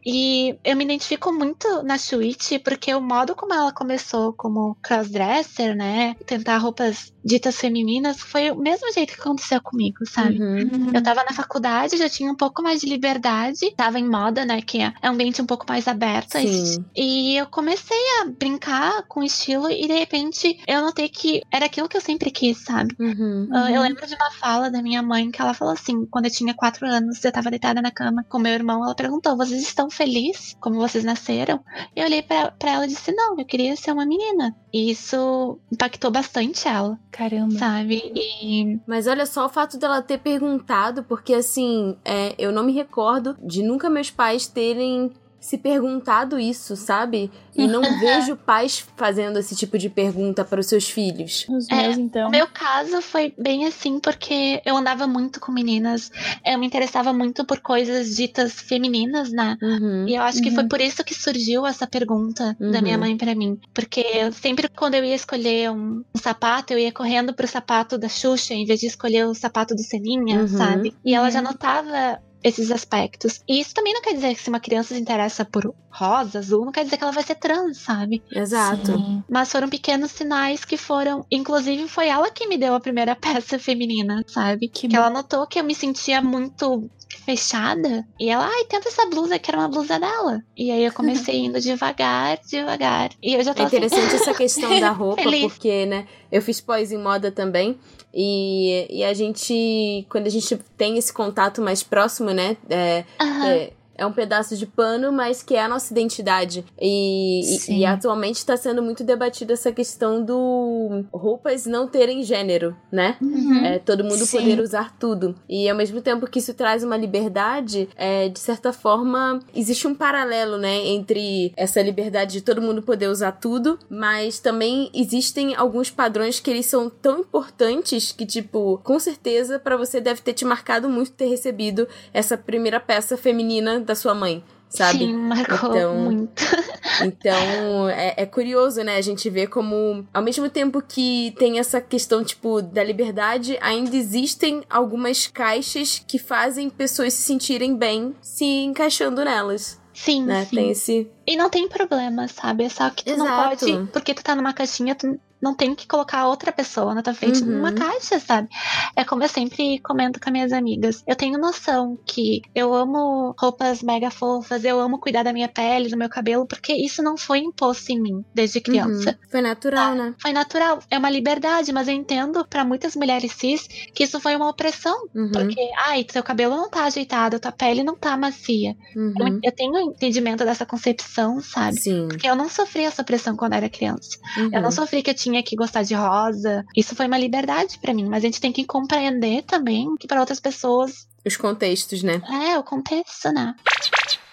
E eu me identifico muito na Shuichi, porque o modo como ela começou como crossdresser, né? Tentar roupas ditas femininas, foi o mesmo jeito que aconteceu comigo, sabe? Uhum. Eu tava na faculdade, já tinha um pouco mais de liberdade, tava em moda, né? Que é um ambiente um pouco mais aberto. Sim. E eu comecei a brincar com o estilo e de repente eu notei que era aquilo que eu sempre quis, sabe? Uhum. Ah, Eu lembro de uma fala da minha mãe que ela falou assim: quando eu tinha quatro anos, eu tava deitada na cama com meu irmão, ela perguntou: vocês estão felizes como vocês nasceram? E eu olhei pra, pra ela e disse: não, eu queria ser uma menina. E isso impactou bastante ela, Caramba. sabe? E Mas olha só o fato dela ter perguntado, porque assim, é, eu não me recordo de nunca meus pais terem se perguntado isso, sabe? E não vejo pais fazendo esse tipo de pergunta para os seus filhos. Os É, meus, então. O meu caso foi bem assim, porque eu andava muito com meninas, eu me interessava muito por coisas ditas femininas, né? Uhum. E eu acho que Uhum. foi por isso que surgiu essa pergunta da Uhum. minha mãe pra mim. Porque sempre quando eu ia escolher um, um sapato, eu ia correndo pro sapato da Xuxa, em vez de escolher o sapato do Seninha, Uhum. sabe? E ela já Uhum. notava esses aspectos. E isso também não quer dizer que se uma criança se interessa por rosa, azul, não quer dizer que ela vai ser trans, sabe? Exato. Sim. Mas foram pequenos sinais que foram. Inclusive, foi ela que me deu a primeira peça feminina, sabe? Que Que, ela notou que eu me sentia muito fechada. E ela, ai, tenta essa blusa, que era uma blusa dela. E aí eu comecei indo devagar, devagar. E eu já tô É assim, interessante essa questão da roupa, Feliz. porque, né, eu fiz pós em moda também. E, e a gente, quando a gente tem esse contato mais próximo, né, é, Aham. é, é um pedaço de pano, mas que é a nossa identidade. E, e- e atualmente está sendo muito debatida essa questão do roupas não terem gênero, né? Uhum. É, todo mundo Sim. poder usar tudo. E ao mesmo tempo que isso traz uma liberdade, é, de certa forma, existe um paralelo, né, entre essa liberdade de todo mundo poder usar tudo, mas também existem alguns padrões que eles são tão importantes que, tipo, com certeza para você deve ter te marcado muito ter recebido essa primeira peça feminina da sua mãe. sabe? Sim, marcou Então- muito. Então, é, é curioso, né? A gente vê como, ao mesmo tempo que tem essa questão, tipo, da liberdade, ainda existem algumas caixas que fazem pessoas se sentirem bem se encaixando nelas, Sim, né? sim. Tem esse. E não tem problema, sabe? É só que tu não Exato. pode, porque tu tá numa caixinha, tu não tem que colocar outra pessoa na tua frente Uhum. numa caixa, sabe? É como eu sempre comento com as minhas amigas. Eu tenho noção que eu amo roupas mega fofas, eu amo cuidar da minha pele, do meu cabelo, porque isso não foi imposto em mim desde criança. Uhum. Foi natural, né? Foi natural, é uma liberdade, mas eu entendo pra muitas mulheres cis que isso foi uma opressão. Uhum. Porque, ai, seu cabelo não tá ajeitado, tua pele não tá macia. Eu- Uhum. Eu tenho entendimento dessa concepção, sabe? Sim. Porque eu não sofri essa pressão quando era criança. Eu Uhum. não sofri que eu tinha que gostar de rosa. Isso foi uma liberdade pra mim. Mas a gente tem que compreender também que pra outras pessoas Os contextos, né? é o contexto, né?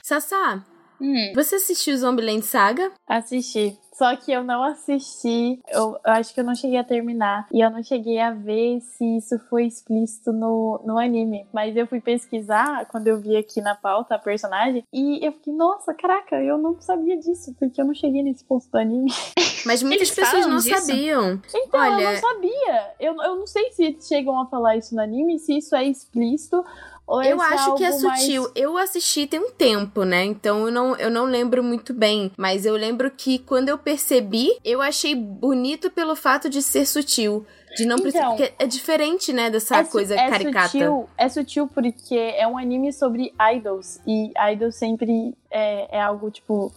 Sassá, Hum, você assistiu Zombieland Saga? assisti. Só que eu não assisti, eu, eu acho que eu não cheguei a terminar. E eu não cheguei a ver se isso foi explícito no, no anime. Mas eu fui pesquisar quando eu vi aqui na pauta a personagem. E eu fiquei, nossa, caraca, eu não sabia disso, porque eu não cheguei nesse ponto do anime. Mas muitas pessoas não disso? sabiam. Então, eu Olha- não sabia. Eu, eu não sei se eles chegam a falar isso no anime, se isso é explícito. Ou Eu esse é acho que é algo mais- sutil. Eu assisti tem um tempo, né? Então eu não, eu não lembro muito bem. Mas eu lembro que quando eu percebi, eu achei bonito pelo fato de ser sutil. De não precisar. Então, Porque é diferente, né? Dessa é coisa é caricata. Sutil, é sutil porque é um anime sobre idols. E idols sempre é, é algo, tipo,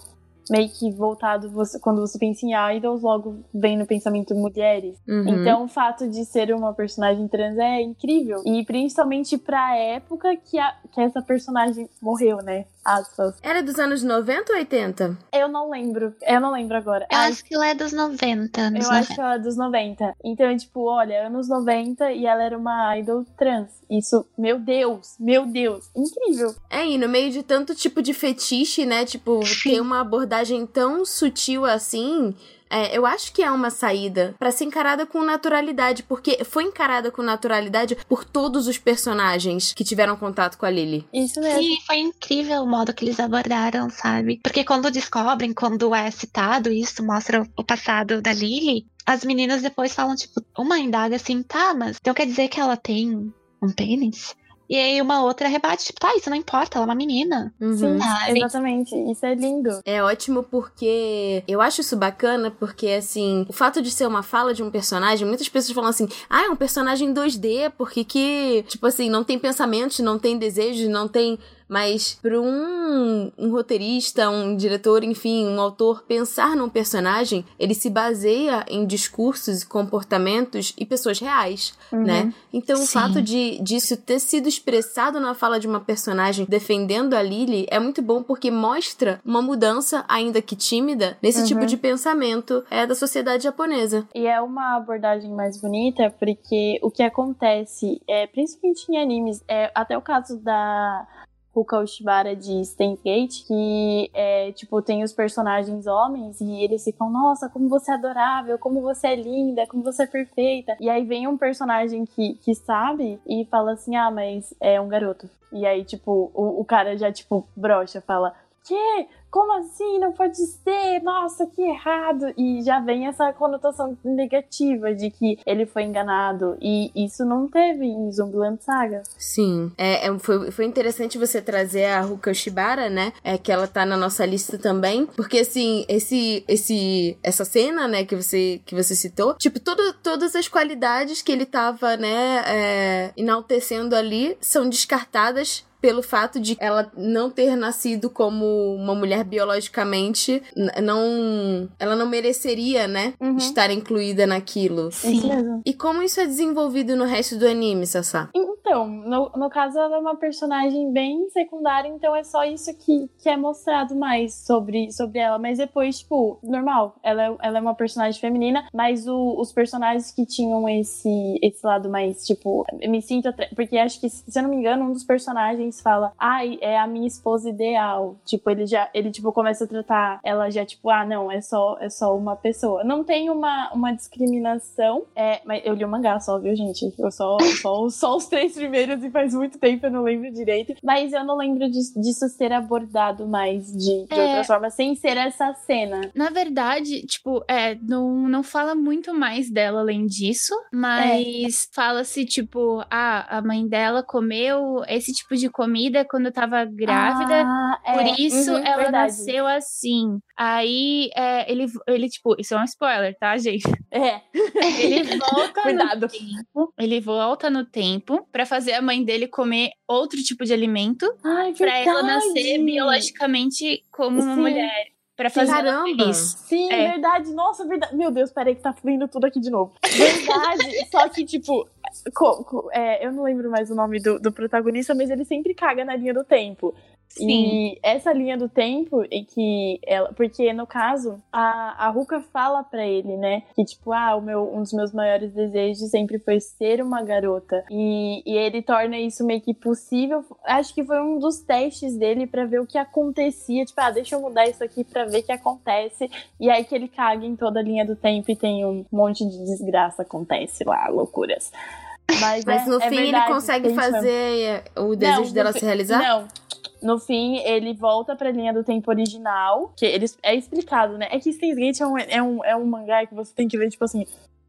meio que voltado. Você, quando você pensa em idols, logo vem no pensamento mulheres. Uhum. Então o fato de ser uma personagem trans é incrível. E principalmente pra época que, a, que essa personagem morreu, né? Aspas. Era dos anos 90 ou 80? Eu não lembro. Eu não lembro agora. Eu Ai, acho que ela é dos 90, anos Eu 90. acho que ela é dos 90. Então, é tipo, olha, anos 90 e ela era uma idol trans. Isso, meu Deus, meu Deus, incrível. É, e no meio de tanto tipo de fetiche, né? Tipo, ter uma abordagem tão sutil assim. É, eu acho que é uma saída pra ser encarada com naturalidade, porque foi encarada com naturalidade por todos os personagens que tiveram contato com a Lily. Isso mesmo. E foi incrível o modo que eles abordaram, sabe? Porque quando descobrem, quando é citado isso, mostra o passado da Lily, as meninas depois falam, tipo, uma indaga assim, tá, mas então quer dizer que ela tem um pênis? E aí uma outra rebate, tipo, tá, isso não importa, ela é uma menina. Uhum. Sim, Ah, exatamente. Isso é lindo. É ótimo porque eu acho isso bacana, porque assim, o fato de ser uma fala de um personagem, muitas pessoas falam assim: ah, é um personagem 2D, porque que, tipo assim, não tem pensamentos, não tem desejos, não tem. Mas para um, um roteirista, um diretor, enfim, um autor pensar num personagem, ele se baseia em discursos, comportamentos e pessoas reais, Uhum. né? Então o Sim. fato de disso ter sido expressado na fala de uma personagem defendendo a Lily é muito bom porque mostra uma mudança, ainda que tímida, nesse Uhum. tipo de pensamento é da sociedade japonesa. E é uma abordagem mais bonita porque o que acontece, é, principalmente em animes, é, até o caso da Ruka Ushibara de Steins Gate, que é, tipo, tem os personagens homens e eles ficam, nossa, como você é adorável, como você é linda, como você é perfeita. E aí vem um personagem que, que sabe e fala assim, ah, mas é um garoto. E aí, tipo, o, o cara já, tipo, brocha, fala, que? Como assim? Não pode ser? Nossa, que errado! E já vem essa conotação negativa de que ele foi enganado. E isso não teve em Zumbiland Saga. Sim. É, é- foi, foi interessante você trazer a Ruka Ushibara, né? É que ela tá na nossa lista também. Porque, assim, esse, esse, essa cena, né, que você, que você citou, tipo, todo, todas as qualidades que ele tava, né, é, enaltecendo ali são descartadas pelo fato de ela não ter nascido como uma mulher biologicamente, não, ela não mereceria, né, Uhum. estar incluída naquilo. Isso mesmo. E como isso é desenvolvido no resto do anime, Sassá? Então, no, no caso, ela é uma personagem bem secundária, então é só isso que, que é mostrado mais sobre, sobre ela. Mas depois, tipo, normal, ela é, ela é uma personagem feminina, mas o- os personagens que tinham esse, esse lado mais, tipo, eu me sinto. atra- Porque acho que, se eu não me engano, um dos personagens Fala, ai, é a minha esposa ideal. Tipo, ele já, ele tipo começa a tratar ela já tipo, ah, não, é só, é só uma pessoa. Não tem uma, uma discriminação. É, mas eu li o mangá só, viu, gente? Eu só, só, só os três primeiros e faz muito tempo eu não lembro direito. Mas eu não lembro disso, disso ser abordado mais de, de É. outra forma, sem ser essa cena. Na verdade, tipo, é, não, não fala muito mais dela além disso, mas fala-se, tipo, ah, a mãe dela comeu esse tipo de comida quando tava grávida. Ah, é. Por isso Uhum, ela verdade. nasceu assim. Aí é, ele, ele, tipo, isso é um spoiler, tá, gente? É. Ele volta no tempo. Ele volta no tempo pra fazer a mãe dele comer outro tipo de alimento Ai, pra ela nascer biologicamente como uma Sim. mulher. Pra fazer Caramba! feliz. Sim, É. verdade. Nossa, verdade. Meu Deus, peraí que tá fluindo tudo aqui de novo. Verdade. Só que, tipo, co- co- é, eu não lembro mais o nome do, do protagonista, mas ele sempre caga na linha do tempo. Sim. E essa linha do tempo em que ela. Porque, no caso, a, a Ruka fala pra ele, né? Que, tipo, ah, o meu, um dos meus maiores desejos sempre foi ser uma garota. E, e ele torna isso meio que possível. Acho que foi um dos testes dele pra ver o que acontecia. Tipo, ah, deixa eu mudar isso aqui pra ver o que acontece. E aí que ele caga em toda a linha do tempo e tem um monte de desgraça acontece lá, loucuras. Mas, Mas é- no é fim verdade, ele consegue fazer o desejo no dela se realizar? Não. No fim, ele volta pra linha do tempo original, que eles é explicado, né? É que Steins Gate é um, é, um, é um mangá que você tem que ler, tipo assim,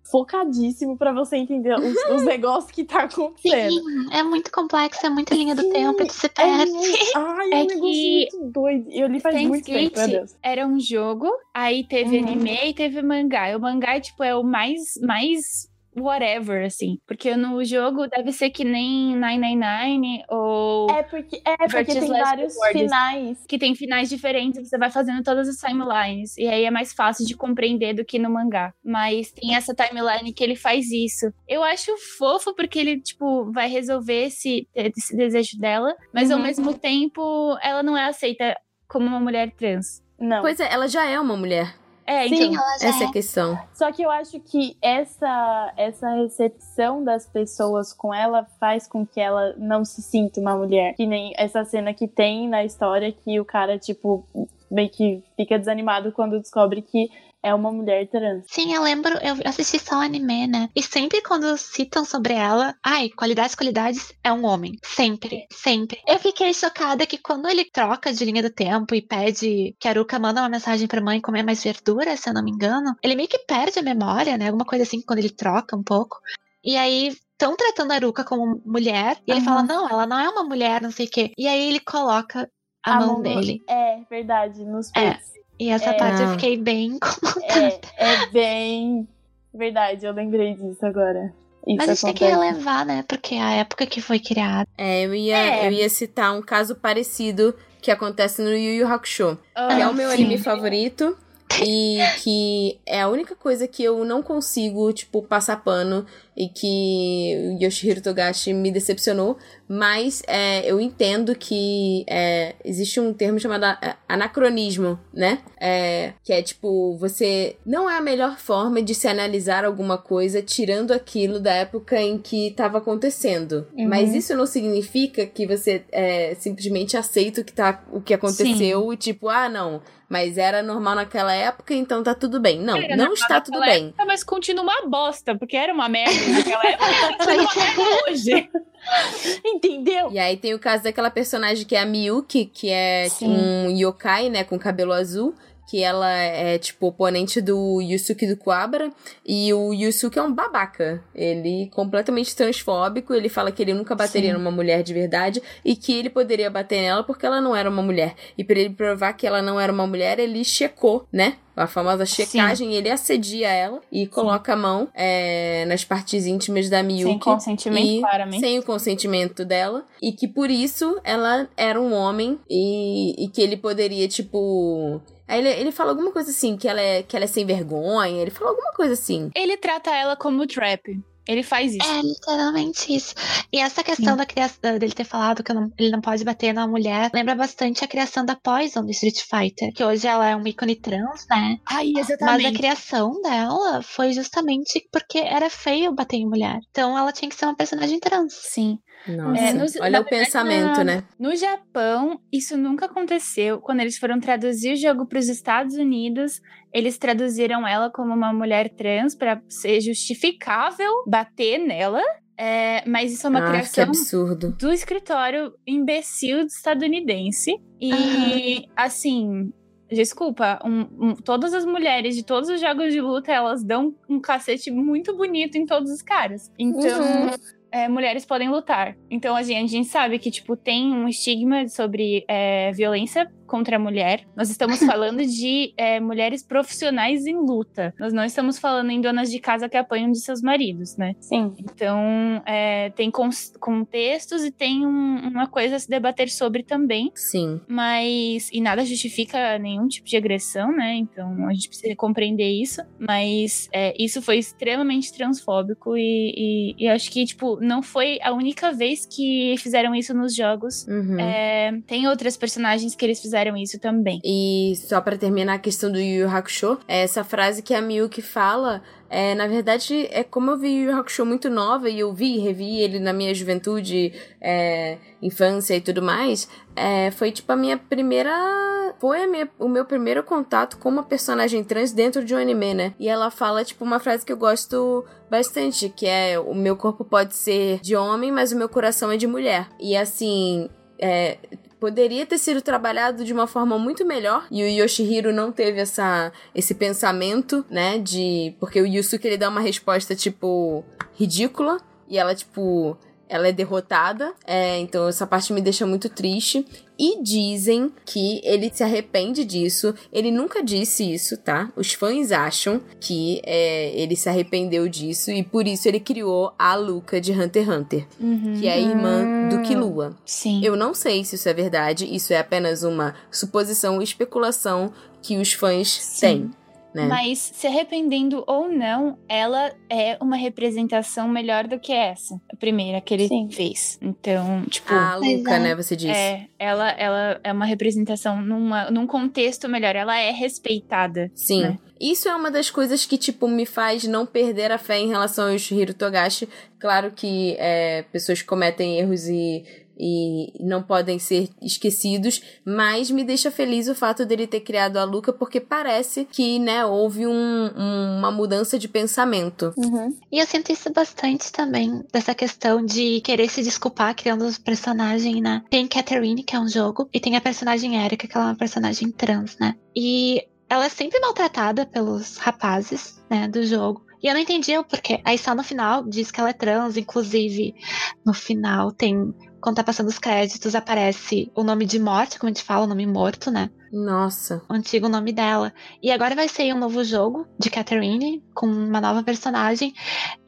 focadíssimo pra você entender os, os negócios que tá acontecendo. Sim, é muito complexo, é muita linha do Sim, tempo, tu se É perde. muito, ai, é, É um negócio que muito doido. Eu li faz muito tempo, meu Deus. era um jogo, aí teve Uhum. anime e teve mangá. O mangá, tipo, é o mais, mais whatever, assim. Porque no jogo deve ser que nem 999 ou É porque, é porque tem vários Rewards. finais. que tem finais diferentes, você vai fazendo todas as timelines. E aí é mais fácil de compreender do que no mangá. Mas tem essa timeline que ele faz isso. Eu acho fofo porque ele, tipo, vai resolver esse, esse desejo dela, mas ao Uhum. mesmo tempo ela não é aceita como uma mulher trans. Não. Pois é, ela já é uma mulher. É, Sim, então. Já Essa é é. a questão. Só que eu acho que essa, essa recepção das pessoas com ela faz com que ela não se sinta uma mulher. Que nem essa cena que tem na história que o cara, tipo, meio que fica desanimado quando descobre que é uma mulher trans. Sim, eu lembro, eu assisti só o anime, né? E sempre quando citam sobre ela, ai, qualidades, qualidades, é um homem. Sempre, sempre. Eu fiquei chocada que quando ele troca de linha do tempo e pede que a Aruka manda uma mensagem pra mãe comer mais verdura, se eu não me engano, ele meio que perde a memória, né? Alguma coisa assim, quando ele troca um pouco. E aí. Estão tratando a Aruka como mulher, e ele fala: Não, ela não é uma mulher, não sei o quê. E aí ele coloca a, mão, no- dele. É, verdade, nos É. E essa É. parte eu Ah. fiquei bem incomodada. É, é bem. Verdade, eu lembrei disso agora. Isso Mas a gente tem que relevar, né? Porque a época que foi criada. É, eu ia, É. eu ia citar um caso parecido que acontece no Yu Yu Hakusho. que é Ah, o meu sim. anime favorito. E que é a única coisa que eu não consigo, tipo, passar pano e que o Yoshihiro Togashi me decepcionou. Mas é, eu entendo que é, existe um termo chamado anacronismo, né? É, que é tipo, você. Não é a melhor forma de se analisar alguma coisa tirando aquilo da época em que estava acontecendo. Uhum. Mas isso não significa que você é, simplesmente aceita o que, tá, o que aconteceu e tipo, ah, não. Mas era normal naquela época, então tá tudo bem. Não, Era não está tudo bem. época, mas continua uma bosta, porque era uma merda naquela época continua uma merda hoje. Entendeu? E aí tem o caso daquela personagem que é a Miyuki, que é Sim. um yokai, né, com cabelo azul. Que ela é, tipo, oponente do Yusuke do Kuwabara. E o Yusuke é um babaca. Ele é completamente transfóbico. Ele fala que ele nunca bateria Sim. numa mulher de verdade. E que ele poderia bater nela porque ela não era uma mulher. E pra ele provar que ela não era uma mulher, ele checou, né? A famosa checagem. Ele assedia ela e coloca a mão é, nas partes íntimas da Miyuki. Sem consentimento, e claramente. Sem o consentimento dela. E que por isso ela era um homem e, e que ele poderia, tipo. Aí ele, ele fala alguma coisa assim, que ela, é, que ela é sem vergonha. Ele fala alguma coisa assim. Ele trata ela como trap. Ele faz isso. É literalmente isso. E essa questão da criação dele ter falado que não- ele não pode bater na mulher lembra bastante a criação da Poison do Street Fighter, que hoje ela é um ícone trans, né? Ai, Mas a criação dela foi justamente porque era feio bater em mulher. Então ela tinha que ser uma personagem trans. Sim. Nossa, É, no- olha o verdade, pensamento, na- né? No Japão, isso nunca aconteceu. Quando eles foram traduzir o jogo para os Estados Unidos, eles traduziram ela como uma mulher trans para ser justificável bater nela. É, mas isso é uma ah, criação do escritório imbecil estadunidense. E, assim, desculpa, um- um- todas as mulheres de todos os jogos de luta, elas dão um cacete muito bonito em todos os caras. Então, é, mulheres podem lutar. Então, assim, a gente sabe que, tipo, tem um estigma sobre é, violência contra a mulher. Nós estamos falando de é, mulheres profissionais em luta. Nós não estamos falando em donas de casa que apanham de seus maridos, né? Sim. Então, é, tem contextos e tem um- uma coisa a se debater sobre também. Sim. Mas. E nada justifica nenhum tipo de agressão, né? Então a gente precisa compreender isso. Mas é, isso foi extremamente transfóbico e, e, e acho que, tipo, não foi a única vez que fizeram isso nos jogos. Uhum. É, tem outras personagens que eles fizeram isso também. E só pra terminar a questão do Yu Yu Hakusho, essa frase que a Miyuki fala, é, na verdade, é como eu vi Yu Hakusho muito nova e eu vi e revi ele na minha juventude, é, infância e tudo mais, é, foi tipo a minha primeira. Foi minha- o meu primeiro contato com uma personagem trans dentro de um anime, né? E ela fala, tipo, uma frase que eu gosto bastante, que é: O meu corpo pode ser de homem, mas o meu coração é de mulher. E assim. É, poderia ter sido trabalhado de uma forma muito melhor e o Yoshihiro não teve essa esse pensamento, né, de porque o Yusuke ele dá uma resposta tipo ridícula e ela tipo ela é derrotada, é, então essa parte me deixa muito triste. E dizem que ele se arrepende disso. Ele nunca disse isso, tá? Os fãs acham que é, ele se arrependeu disso e por isso ele criou a Luca de Hunter x Hunter, que é a irmã do Killua. Sim. Eu não sei se isso é verdade, isso é apenas uma suposição, especulação que os fãs Sim. têm, né? Mas se arrependendo ou não, ela é uma representação melhor do que essa, a primeira que ele Sim. fez. Então, tipo, a Pois Luca, é. né, você disse. é, ela, ela é uma representação numa, num contexto melhor, ela é respeitada. Sim. né? Isso é uma das coisas que, tipo, me faz não perder a fé em relação ao Yushihiro Togashi. Claro que é, pessoas cometem erros e, e não podem ser esquecidos, mas me deixa feliz o fato dele ter criado a Luca, porque parece que, né, houve um- um- uma mudança de pensamento. Uhum. E eu sinto isso bastante também, dessa questão de querer se desculpar criando os personagens, né? Tem Catherine, que é um jogo, e tem a personagem Erika, que ela é uma personagem trans, né? E ela é sempre maltratada pelos rapazes, né, do jogo. E eu não entendia o porquê. Aí só no final diz que ela é trans, inclusive no final tem. Quando tá passando os créditos, aparece o nome de morte, como a gente fala, o nome morto, né? Nossa. o antigo nome dela. E agora vai sair um novo jogo de Catherine, com uma nova personagem.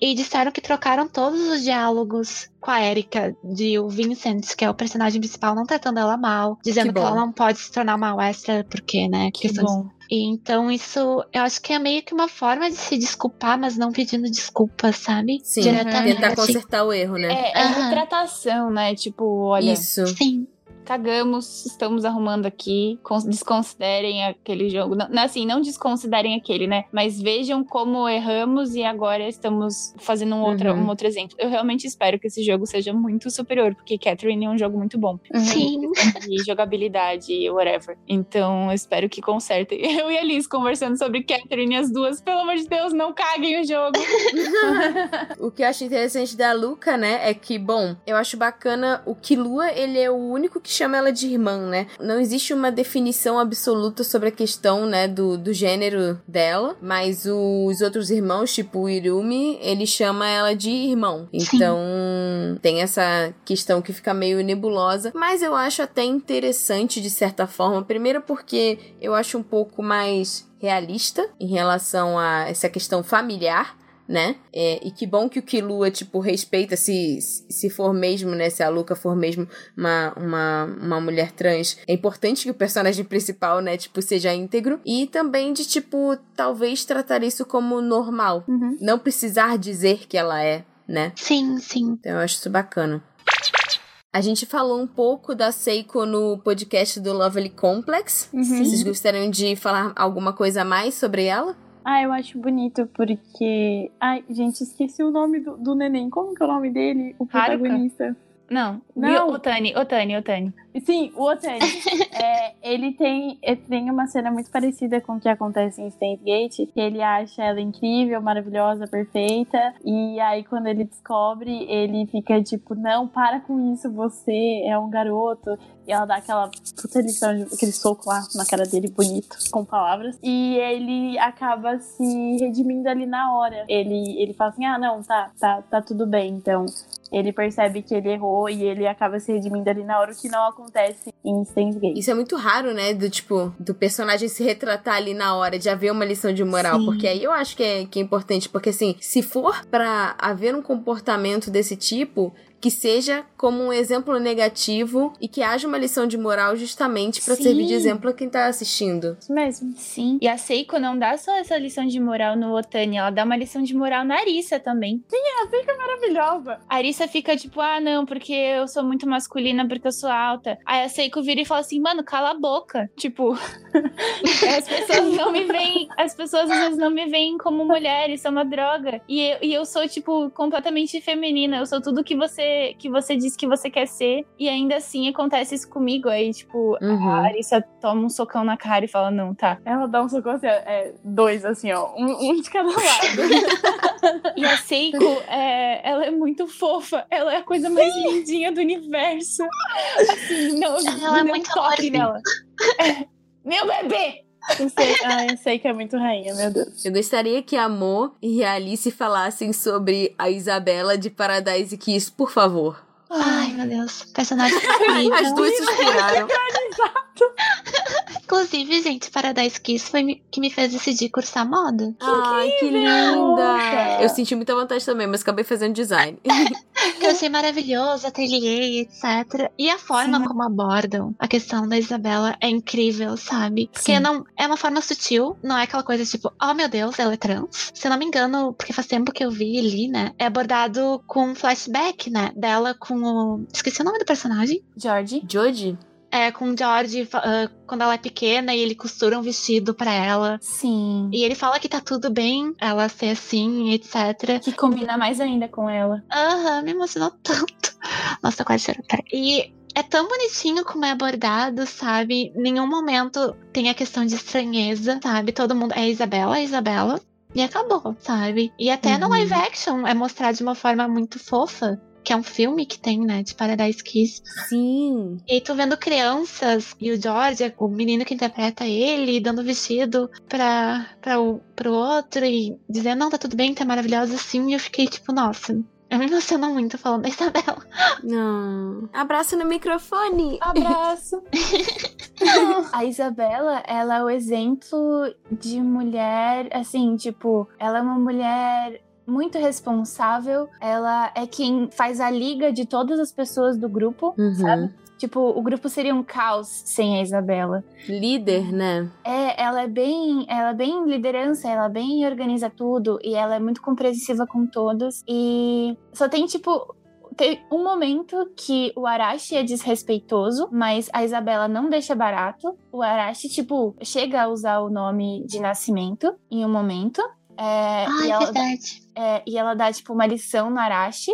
E disseram que trocaram todos os diálogos com a Erika, de o Vincent, que é o personagem principal, não tratando ela mal, dizendo Que que, ela não pode se tornar uma Wester, porque, né? Que questões- bom. E então isso, eu acho que é meio que uma forma de se desculpar, mas não pedindo desculpas, sabe? Sim, Diretamente. tentar consertar o erro, né? É, é Aham. retratação, né? Tipo, olha, Isso. Sim, cagamos, estamos arrumando aqui, cons- desconsiderem aquele jogo. Não, assim, não desconsiderem aquele, né? Mas vejam como erramos e agora estamos fazendo um outro, Uhum. um outro exemplo. Eu realmente espero que esse jogo seja muito superior, porque Catherine é um jogo muito bom. sim. De jogabilidade e whatever. Então, eu espero que consertem. Eu e a Liz conversando sobre Catherine, as duas. Pelo amor de Deus, não caguem o jogo. O que eu acho interessante da Luca, né, é que, bom, eu acho bacana o Killua, ele é o único que chama ela de irmã, né? Não existe uma definição absoluta sobre a questão, né, do, do gênero dela, mas os outros irmãos, tipo o Irumi, ele chama ela de irmão. Sim. Então, tem essa questão que fica meio nebulosa, mas eu acho até interessante de certa forma, primeiro porque eu acho um pouco mais realista em relação a essa questão familiar, né? É, e que bom que o Killua, tipo, respeita se, se for mesmo, né? Se a Luca for mesmo uma, uma, uma mulher trans. É importante que o personagem principal, né, tipo, seja íntegro. E também de, tipo, talvez tratar isso como normal. Uhum. Não precisar dizer que ela é, né? Sim, sim. Então eu acho isso bacana. A gente falou um pouco da Seiko no podcast do Lovely Complex. Uhum. Vocês gostariam de falar alguma coisa a mais sobre ela? Ah, eu acho bonito porque. Ai, gente, esqueci o nome do, do neném. Como que é o nome dele? O Haruka? protagonista. Não, Não. Otani, Otani, Otani. Sim, o Otani. é, ele tem, ele tem uma cena muito parecida com o que acontece em Steins Gate. Ele acha ela incrível, maravilhosa, perfeita. E aí, quando ele descobre, ele fica tipo: Não, para com isso, você é um garoto. E ela dá aquela puta lição, aquele soco lá na cara dele, bonito, com palavras. E ele acaba se redimindo ali na hora. Ele, ele fala assim: Ah, não, tá, tá, tá tudo bem. Então, ele percebe que ele errou e ele acaba se redimindo ali na hora, o que não acontece em Steins Gate. Isso é muito raro, né? Do tipo, do personagem se retratar ali na hora de haver uma lição de moral. Sim. Porque aí eu acho que é, que é importante. Porque assim, se for pra haver um comportamento desse tipo. Que seja como um exemplo negativo e que haja uma lição de moral justamente pra Sim. servir de exemplo a quem tá assistindo. Isso mesmo. Sim. E a Seiko não dá só essa lição de moral no Otani, ela dá uma lição de moral na Arisa também. Maravilhosa. A Arisa fica tipo, ah, não, porque eu sou muito masculina, porque eu sou alta. Aí a Seiko vira e fala assim, mano, cala a boca. Tipo, as pessoas não me veem, as pessoas às vezes não me veem como mulher, isso é uma droga. E eu, e eu sou, tipo, completamente feminina, eu sou tudo que você, que você diz que você quer ser. E ainda assim acontece isso comigo. Aí, tipo, a Uhum. Arisa toma um socão na cara e fala, não, tá. Ela dá um socorro assim, é, dois, assim, ó. Um, um de cada lado. E a Seiko, é, ela é muito fofa. Ela é a coisa mais lindinha do universo. Assim, não, Ela é não muito toque nela. É, Meu bebê! Eu, sei, ah, eu sei que é muito rainha, meu Deus. Eu gostaria que a Mo e a Alice falassem sobre a Isabela de Paradise Kiss, por favor. Ai, meu Deus. Personagem incrível. As duas suspiraram. Inclusive, gente, Paradise Kiss foi que me fez decidir cursar moda. Ai, que linda! Eu senti muita vontade também, mas acabei fazendo design. Que eu achei maravilhoso, ateliê, etc. E a forma Sim. como abordam a questão da Isabela é incrível, sabe? Porque Sim. não é uma forma sutil, não é aquela coisa tipo, oh meu Deus, ela é trans. Se eu não me engano, porque faz tempo que eu vi ali, né? É abordado com um flashback, né? Dela com o. Esqueci o nome do personagem. George. Joji? É, com o George ah, quando ela é pequena e ele costura um vestido pra ela. Sim. E ele fala que tá tudo bem ela ser assim, etc. Que combina mais ainda com ela. Aham, me emocionou tanto. Nossa, quase chorando. E é tão bonitinho como é abordado, sabe? Nenhum momento tem a questão de estranheza, sabe? Todo mundo é Isabela, é Isabela. E acabou, sabe? E até no Uhum. live action é mostrado de uma forma muito fofa. Que é um filme que tem, né? De Paradise Kiss. Sim. E tu vendo crianças e o George, o menino que interpreta ele, dando vestido pra, pra o, pro outro e dizendo, não, tá tudo bem, tá maravilhosa assim. E eu fiquei tipo, nossa, eu me emociono muito falando da Isabela. Não. Abraço no microfone. Abraço. a Isabela, ela é o exemplo de mulher, assim, tipo, ela é uma mulher muito responsável. Ela é quem faz a liga de todas as pessoas do grupo. Uhum. Tipo, o grupo seria um caos sem a Isabela. Líder, né? É, ela é bem, ela é bem liderança, ela bem organiza tudo e ela é muito compreensiva com todos. E só tem tipo tem um momento que o Arashi é desrespeitoso, mas a Isabela não deixa barato. O Arashi, tipo, chega a usar o nome de nascimento em um momento. É, Ai, e, ela, verdade. É, e ela dá, tipo, uma lição no Arashi.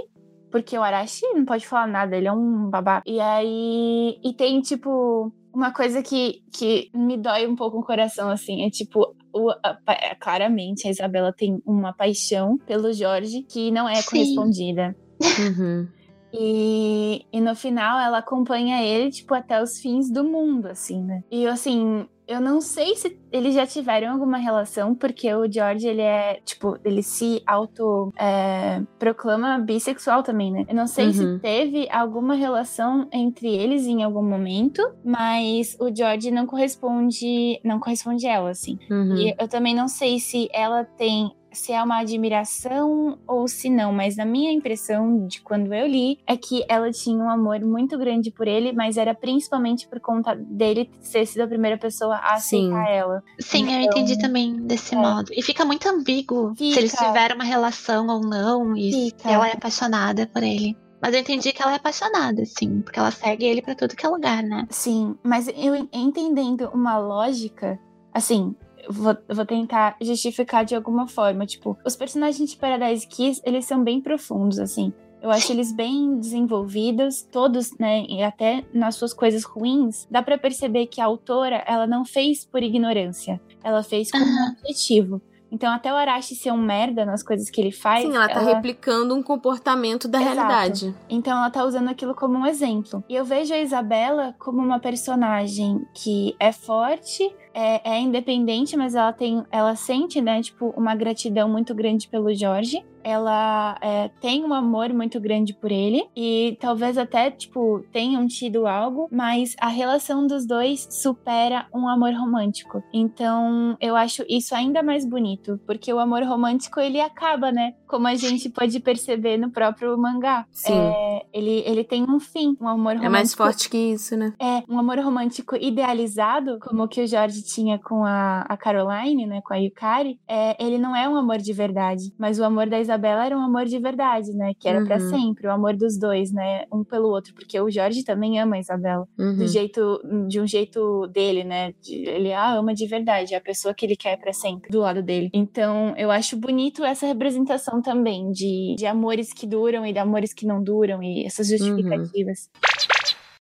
Porque o Arashi não pode falar nada, ele é um babá. E aí. E tem, tipo, uma coisa que, que me dói um pouco o coração, assim. É tipo. O, a- claramente, a Isabela tem uma paixão pelo Jorge que não é Sim. correspondida. Uhum. E, e no final ela acompanha ele, tipo, até os fins do mundo, assim, né? E assim, eu não sei se eles já tiveram alguma relação, porque o George, ele é, tipo, ele se auto é, proclama bissexual também, né? Eu não sei Uhum. se teve alguma relação entre eles em algum momento, mas o George não corresponde, não corresponde a ela, assim. Uhum. E eu também não sei se ela tem. Se é uma admiração ou se não, mas na minha impressão de quando eu li é que ela tinha um amor muito grande por ele, mas era principalmente por conta dele ter sido a primeira pessoa a Sim. aceitar ela. Sim, eu Então, entendi também desse é. modo. E fica muito ambíguo se eles Fica. tiveram uma relação ou não e se Fica. ela é apaixonada por ele. Mas eu entendi que ela é apaixonada, sim, porque ela segue ele pra tudo que é lugar, né? Sim, mas eu en- entendendo uma lógica, assim, eu vou, vou tentar justificar de alguma forma. Tipo, os personagens de Paradise Kiss, eles são bem profundos, assim. Eu acho eles bem desenvolvidos, todos, né, e até nas suas coisas ruins, dá para perceber que a autora, ela não fez por ignorância, ela fez com um objetivo. Então, até o Arashi ser um merda nas coisas que ele faz. Sim, ela tá ela... replicando um comportamento da Exato. realidade. Então, ela tá usando aquilo como um exemplo. E eu vejo a Isabela como uma personagem que é forte, é, é, independente, mas ela tem, ela sente, né, tipo, uma gratidão muito grande pelo Jorge ela é, tem um amor muito grande por ele e talvez até, tipo, tenham tido algo, mas a relação dos dois supera um amor romântico. Então, eu acho isso ainda mais bonito, porque o amor romântico ele acaba, né? Como a gente pode perceber no próprio mangá. Sim. É, ele, ele tem um fim, um amor romântico. É mais forte que isso, né? É, um amor romântico idealizado, como o que o Jorge tinha com a, a Caroline, né? Com a Yukari. É, ele não é um amor de verdade, mas o amor da Isabela era um amor de verdade, né? Que era uhum. para sempre, o amor dos dois, né? Um pelo outro, porque o Jorge também ama a Isabela, uhum. do jeito, de um jeito dele, né? Ele a ama de verdade, é a pessoa que ele quer para sempre do lado dele. Então, eu acho bonito essa representação também de, de amores que duram e de amores que não duram e essas uhum. justificativas. Uhum.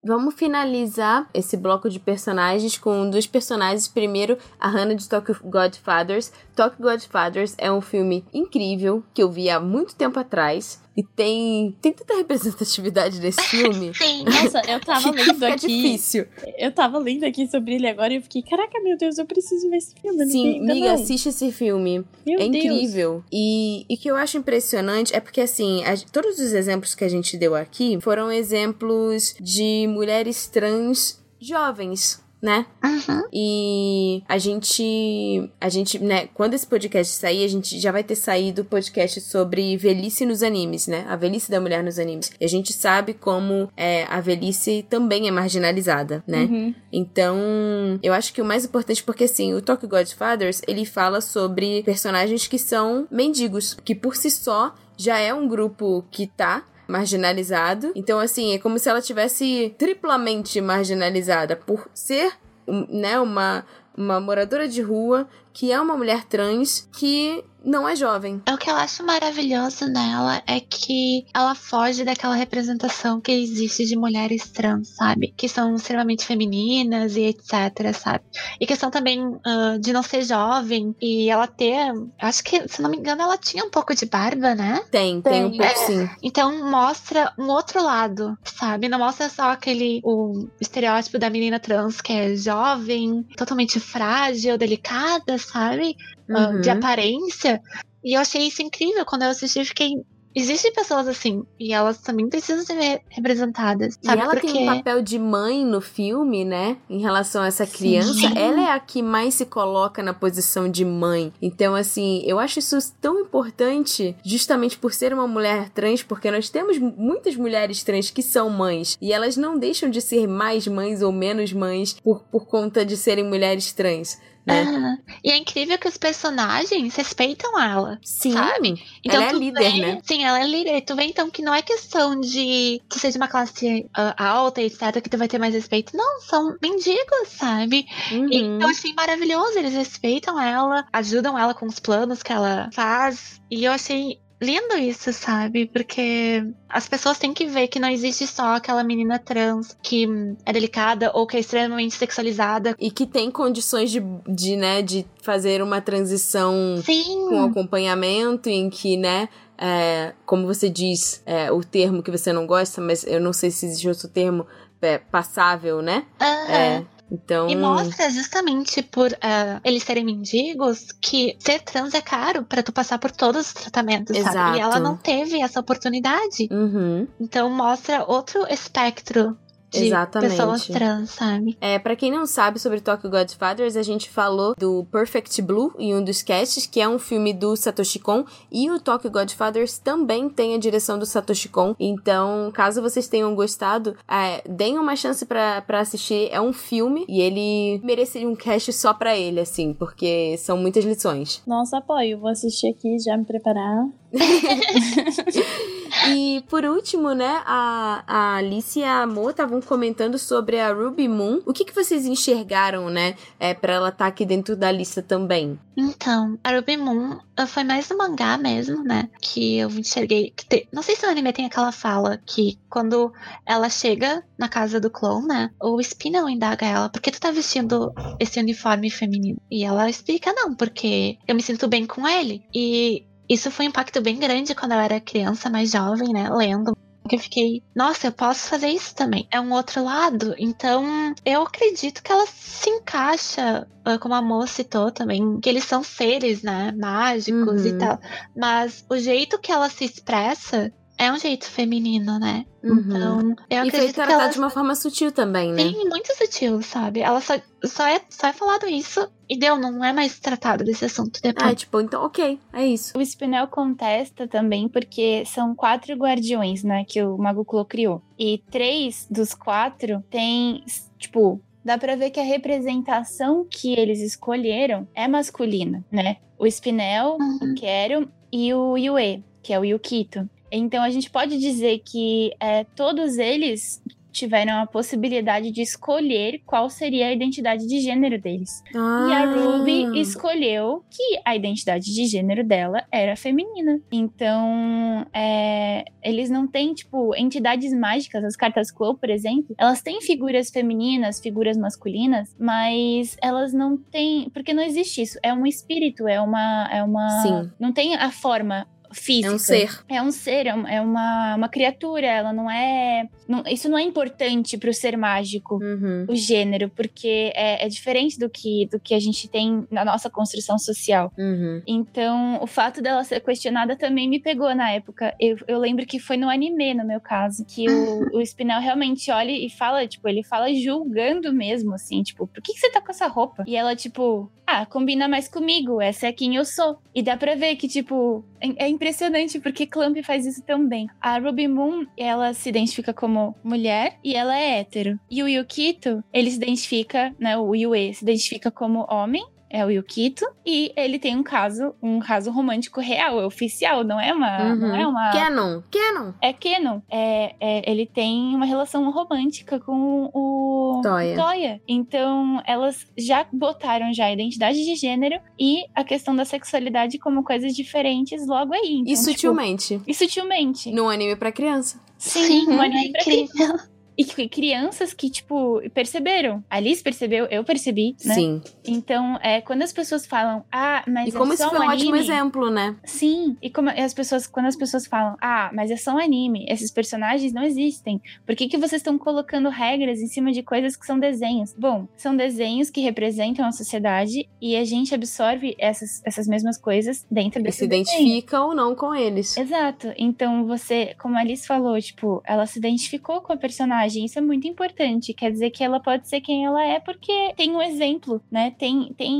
Vamos finalizar esse bloco de personagens com dos personagens. Primeiro, a Hannah de Tokyo Godfathers. Tokyo Godfathers é um filme incrível que eu vi há muito tempo atrás. E tem, tem tanta representatividade nesse filme. Sim. Nossa, eu tava lendo aqui. difícil. Eu tava lendo aqui sobre ele agora e eu fiquei, caraca, meu Deus, eu preciso ver esse filme. Sim, amiga, assiste esse filme. Meu é Deus. incrível. E o que eu acho impressionante é porque, assim, a, todos os exemplos que a gente deu aqui foram exemplos de mulheres trans jovens né? Uhum. E a gente, a gente, né, quando esse podcast sair, a gente já vai ter saído o podcast sobre velhice nos animes, né? A velhice da mulher nos animes. E a gente sabe como é, a velhice também é marginalizada, né? Uhum. Então, eu acho que o mais importante, porque assim, o Tokyo Godfathers, ele fala sobre personagens que são mendigos, que por si só já é um grupo que tá marginalizado. Então, assim, é como se ela tivesse triplamente marginalizada por ser, né, uma, uma moradora de rua que é uma mulher trans que não é jovem. É o que eu acho maravilhoso nela é que ela foge daquela representação que existe de mulheres trans, sabe? Que são extremamente femininas e etc, sabe? E questão também uh, de não ser jovem e ela ter. Acho que, se não me engano, ela tinha um pouco de barba, né? Tem, tem, tem um pouco é, sim. Então mostra um outro lado, sabe? Não mostra só aquele o estereótipo da menina trans que é jovem, totalmente frágil, delicada, sabe? uhum. uh, de aparência. E eu achei isso incrível. Quando eu assisti, fiquei. Existem pessoas assim, e elas também precisam ser representadas. Sabe? E ela Porque... tem um papel de mãe no filme, né? Em relação a essa criança. Sim. Ela é a que mais se coloca na posição de mãe. Então, assim, eu acho isso tão importante, justamente por ser uma mulher trans, porque nós temos muitas mulheres trans que são mães. E elas não deixam de ser mais mães ou menos mães por, por conta de serem mulheres trans. Né? Uhum. E é incrível que os personagens respeitam ela. Sim. Sabe? Então, ela é líder, vê, né? Sim, ela é líder. Tu vê então que não é questão de tu ser de uma classe uh, alta, etc., que tu vai ter mais respeito. Não, são mendigos, sabe? Uhum. E eu achei maravilhoso. Eles respeitam ela, ajudam ela com os planos que ela faz. E eu achei lindo isso, sabe? Porque as pessoas têm que ver que não existe só aquela menina trans que é delicada ou que é extremamente sexualizada. E que tem condições de, de né, de fazer uma transição Sim. com acompanhamento em que, né, é, como você diz, é, o termo que você não gosta, mas eu não sei se existe outro termo, é, passável, né? Uhum. É, então... E mostra justamente por uh, eles serem mendigos que ser trans é caro para tu passar por todos os tratamentos, Exato. sabe? E ela não teve essa oportunidade. Uhum. Então mostra outro espectro de Exatamente. pessoas trans, sabe? É, para quem não sabe sobre Tokyo Godfathers, a gente falou do Perfect Blue em um dos casts, que é um filme do Satoshi Kon, e o Tokyo Godfathers também tem a direção do Satoshi Kon. Então, caso vocês tenham gostado, é, deem uma chance para assistir. É um filme e ele mereceria um cast só para ele, assim, porque são muitas lições. Nossa, apoio. Vou assistir aqui, já me preparar. E por último, né, a, a Alice e a Amor estavam comentando sobre a Ruby Moon. O que, que vocês enxergaram, né, é, pra ela estar tá aqui dentro da lista também? Então, a Ruby Moon foi mais no mangá mesmo, né? Que eu enxerguei. Que te... Não sei se no anime tem aquela fala que quando ela chega na casa do clone, né? O Spinel indaga ela, por que tu tá vestindo esse uniforme feminino? E ela explica, não, porque eu me sinto bem com ele. E isso foi um impacto bem grande quando eu era criança, mais jovem, né? Lendo que eu fiquei, nossa, eu posso fazer isso também. É um outro lado. Então, eu acredito que ela se encaixa, ah, como a moça citou também, que eles são seres, né? Mágicos uhum. e tal. Mas o jeito que ela se expressa é um jeito feminino, né? Uhum. Então, eu e acredito foi tratada ela... de uma forma sutil também, né? Sim, muito sutil, sabe? Ela só, só, é, só é falado isso e deu, não é mais tratado desse assunto depois. Ah, tipo, então ok, é isso. O Spinel contesta também porque são quatro guardiões, né, que o Mago Clo criou. E três dos quatro têm, tipo, dá pra ver que a representação que eles escolheram é masculina, né? O Spinel, uhum. o Quero e o Yue, que é o Yukito. Então a gente pode dizer que é, todos eles tiveram a possibilidade de escolher qual seria a identidade de gênero deles. Ah. E a Ruby escolheu que a identidade de gênero dela era feminina. Então, é, eles não têm, tipo, entidades mágicas. As cartas Clow, por exemplo, elas têm figuras femininas, figuras masculinas, mas elas não têm. Porque não existe isso. É um espírito, é uma. É uma Sim. Não tem a forma física. É um ser. É um ser, é uma, uma criatura. Ela não é. Não, isso não é importante pro ser mágico, uhum. o gênero, porque é, é, diferente do que, do que a gente tem na nossa construção social. Uhum. Então, o fato dela ser questionada também me pegou na época. Eu, eu lembro que foi no anime, no meu caso, que o, o Spinel realmente olha e fala, tipo, ele fala julgando mesmo, assim, tipo, por que, que você tá com essa roupa? E ela, tipo, ah, combina mais comigo, essa é quem eu sou. E dá pra ver que, tipo, é, impressionante porque Clamp faz isso tão bem. A Ruby Moon, ela se identifica como mulher e ela é hétero. E o Yukito, ele se identifica, né, o Yue se identifica como homem é o Yukito, e ele tem um caso, um caso romântico real, é oficial, não é uma. Uhum. Não é uma. Canon, Canon. É Canon. É, é, ele tem uma relação romântica com o Toya. Toya. Então, elas já botaram já a identidade de gênero e a questão da sexualidade como coisas diferentes logo aí. Então, e sutilmente. Tipo, e sutilmente. Num anime pra criança. Sim, Sim um anime é pra criança. E crianças que, tipo, perceberam. A Alice percebeu, eu percebi, né? Sim. Então, é, quando as pessoas falam, ah, mas e como é isso foi um, um anime, ótimo exemplo, né? Sim. E como as pessoas, quando as pessoas falam, ah, mas é só um anime, esses personagens não existem. Por que, que vocês estão colocando regras em cima de coisas que são desenhos? Bom, são desenhos que representam a sociedade e a gente absorve essas, essas mesmas coisas dentro desse E se identifica ou não com eles. Exato. Então, você, como a Alice falou, tipo, ela se identificou com a personagem. Isso é muito importante. Quer dizer que ela pode ser quem ela é porque tem um exemplo, né? Tem. tem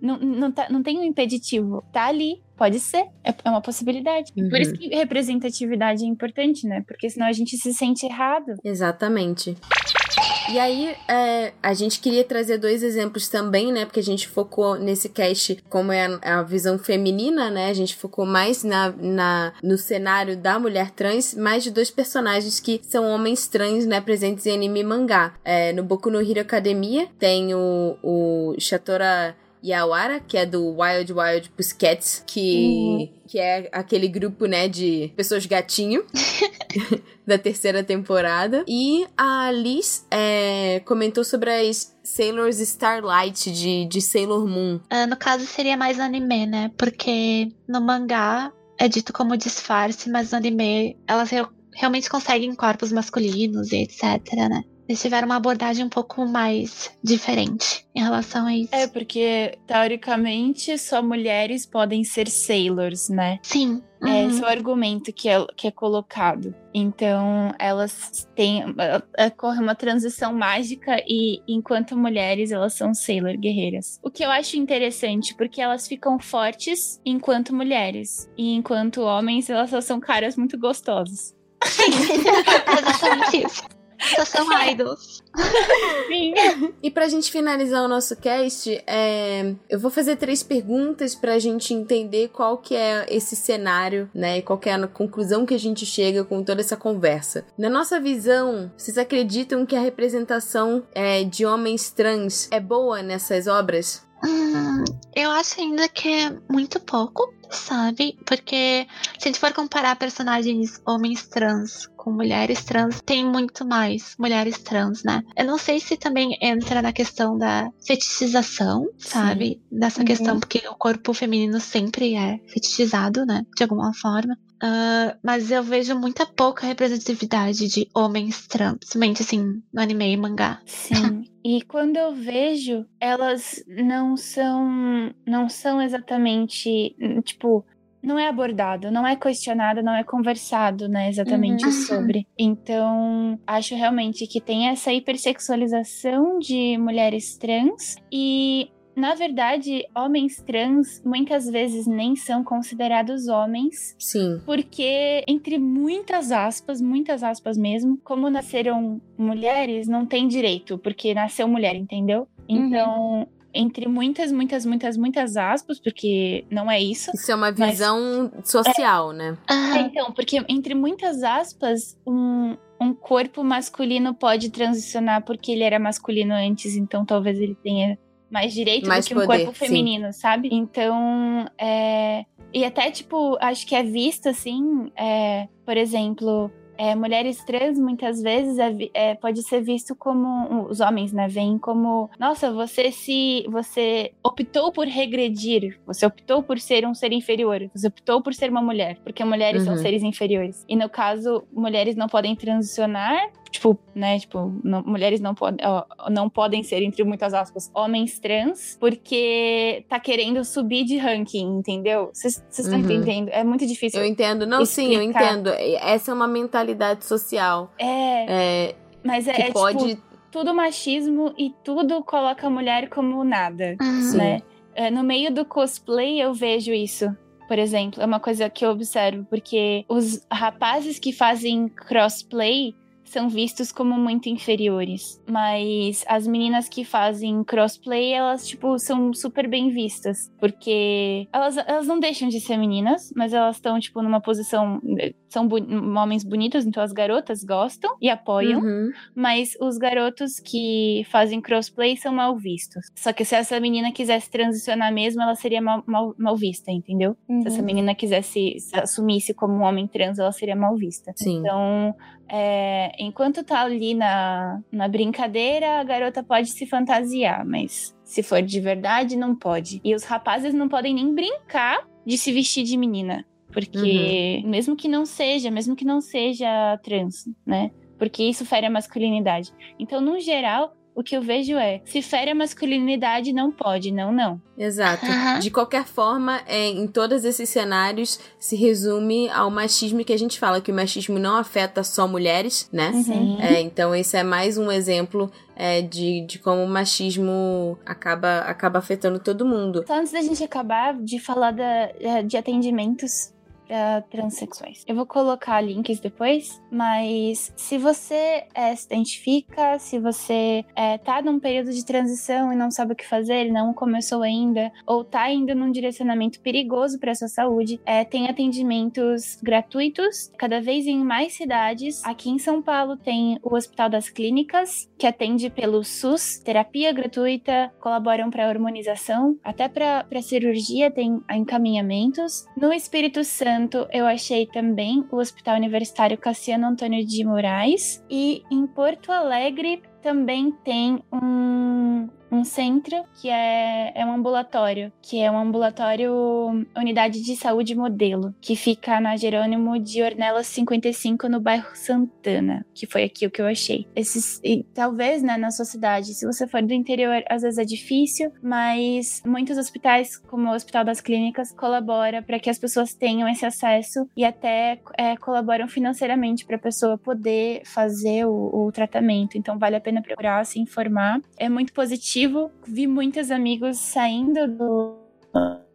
não, não, tá, não tem um impeditivo. Tá ali, Pode ser, é, é uma possibilidade. Uhum. Por isso que representatividade é importante, né? Porque senão a gente se sente errado. Exatamente. E aí, é, a gente queria trazer dois exemplos também, né? Porque a gente focou nesse cast como é a, a visão feminina, né? A gente focou mais na, na, no cenário da mulher trans, mais de dois personagens que são homens trans, né? Presentes em anime e mangá. É, no Boku no Hero Academia tem o, o Shatora Yawara, que é do Wild Wild Pussycats, que, uhum. que é aquele grupo, né, de pessoas gatinho da terceira temporada. E a Liz é, comentou sobre as Sailors Starlight de, de Sailor Moon. Uh, no caso, seria mais anime, né? Porque no mangá é dito como disfarce, mas no anime elas realmente conseguem corpos masculinos e etc, né? Eles tiveram uma abordagem um pouco mais diferente em relação a isso. É, porque teoricamente só mulheres podem ser sailors, né? Sim. É, uhum. É esse é o argumento que é, que é colocado. Então, elas têm. Ocorre uma transição mágica e, enquanto mulheres, elas são sailor guerreiras. O que eu acho interessante, porque elas ficam fortes enquanto mulheres. E enquanto homens, elas só são caras muito gostosos. Exatamente isso. Só são idols. E pra gente finalizar o nosso cast, é, eu vou fazer três perguntas pra gente entender qual que é esse cenário, né? E qual que é a conclusão que a gente chega com toda essa conversa. Na nossa visão, vocês acreditam que a representação é, de homens trans é boa nessas obras? Hum, eu acho ainda que é muito pouco, sabe? Porque se a gente for comparar personagens homens trans com mulheres trans, tem muito mais mulheres trans, né? Eu não sei se também entra na questão da fetichização, sabe? Sim. Dessa uhum. questão, porque o corpo feminino sempre é fetichizado, né? De alguma forma. Uh, mas eu vejo muita pouca representatividade de homens trans, somente assim, no anime e mangá. Sim. E quando eu vejo, elas não são não são exatamente, tipo, não é abordado, não é questionado, não é conversado, né, exatamente uhum. sobre. Então, acho realmente que tem essa hipersexualização de mulheres trans e na verdade, homens trans muitas vezes nem são considerados homens. Sim. Porque, entre muitas aspas, muitas aspas mesmo, como nasceram mulheres, não tem direito, porque nasceu mulher, entendeu? Uhum. Então, uhum entre muitas, muitas, muitas, muitas aspas, porque não é isso. Isso é uma visão mas... social, é... né? É, então, porque entre muitas aspas, um, um corpo masculino pode transicionar porque ele era masculino antes, então talvez ele tenha mais direito mais do que poder, um corpo feminino, sim. sabe? Então, é... E até, tipo, acho que é visto, assim, é... por exemplo, é, mulheres trans muitas vezes é, é, pode ser visto como os homens, né? Vêm como, nossa, você se você optou por regredir, você optou por ser um ser inferior, você optou por ser uma mulher, porque mulheres uhum. são seres inferiores. E no caso, mulheres não podem transicionar tipo, né, tipo, não, mulheres não, pod não podem ser, entre muitas aspas, homens trans, porque tá querendo subir de ranking, entendeu? Vocês estão uhum. entendendo? É muito difícil. Eu entendo. Não, explicar. sim, eu entendo. Essa é uma mentalidade social. É. é mas é, que é pode... tipo, tudo machismo e tudo coloca a mulher como nada, uhum. né? É, no meio do cosplay eu vejo isso por exemplo, é uma coisa que eu observo, porque os rapazes que fazem crossplay são vistos como muito inferiores. Mas as meninas que fazem crossplay, elas, tipo, são super bem vistas. Porque elas, elas não deixam de ser meninas, mas elas estão, tipo, numa posição. São bu homens bonitos, então as garotas gostam e apoiam. Uhum. Mas os garotos que fazem crossplay são mal vistos. Só que se essa menina quisesse transicionar mesmo, ela seria mal, mal, mal vista, entendeu? Uhum. Se essa uhum. menina quisesse se assumisse como um homem trans, ela seria mal vista. Sim. Então, é, enquanto tá ali na, na brincadeira, a garota pode se fantasiar, mas se for de verdade, não pode. E os rapazes não podem nem brincar de se vestir de menina. Porque, uhum. mesmo que não seja, mesmo que não seja trans, né? Porque isso fere a masculinidade. Então, no geral, o que eu vejo é: se fere a masculinidade, não pode, não, não. Exato. Uhum. De qualquer forma, é, em todos esses cenários, se resume ao machismo que a gente fala, que o machismo não afeta só mulheres, né? Sim. É, então, esse é mais um exemplo é, de, de como o machismo acaba, acaba afetando todo mundo. Só antes da gente acabar de falar da, de atendimentos para transexuais. Eu vou colocar links depois, mas se você é, se identifica, se você é, tá num período de transição e não sabe o que fazer, não começou ainda, ou tá indo num direcionamento perigoso para sua saúde, é, tem atendimentos gratuitos, cada vez em mais cidades. Aqui em São Paulo tem o Hospital das Clínicas, que atende pelo SUS, terapia gratuita, colaboram para hormonização, até para cirurgia tem encaminhamentos. No Espírito Santo, Santo, eu achei também o Hospital Universitário Cassiano Antônio de Moraes. E em Porto Alegre também tem um, um centro que é, é um ambulatório, que é um ambulatório unidade de saúde modelo, que fica na Jerônimo de Ornelas 55 no bairro Santana, que foi aqui o que eu achei. Esses, e talvez, né, na sua cidade, se você for do interior, às vezes é difícil, mas muitos hospitais, como o Hospital das Clínicas, colabora para que as pessoas tenham esse acesso e até é, colaboram financeiramente para a pessoa poder fazer o, o tratamento. Então vale a pena procurar se informar. É muito positivo Vi muitos amigos saindo do,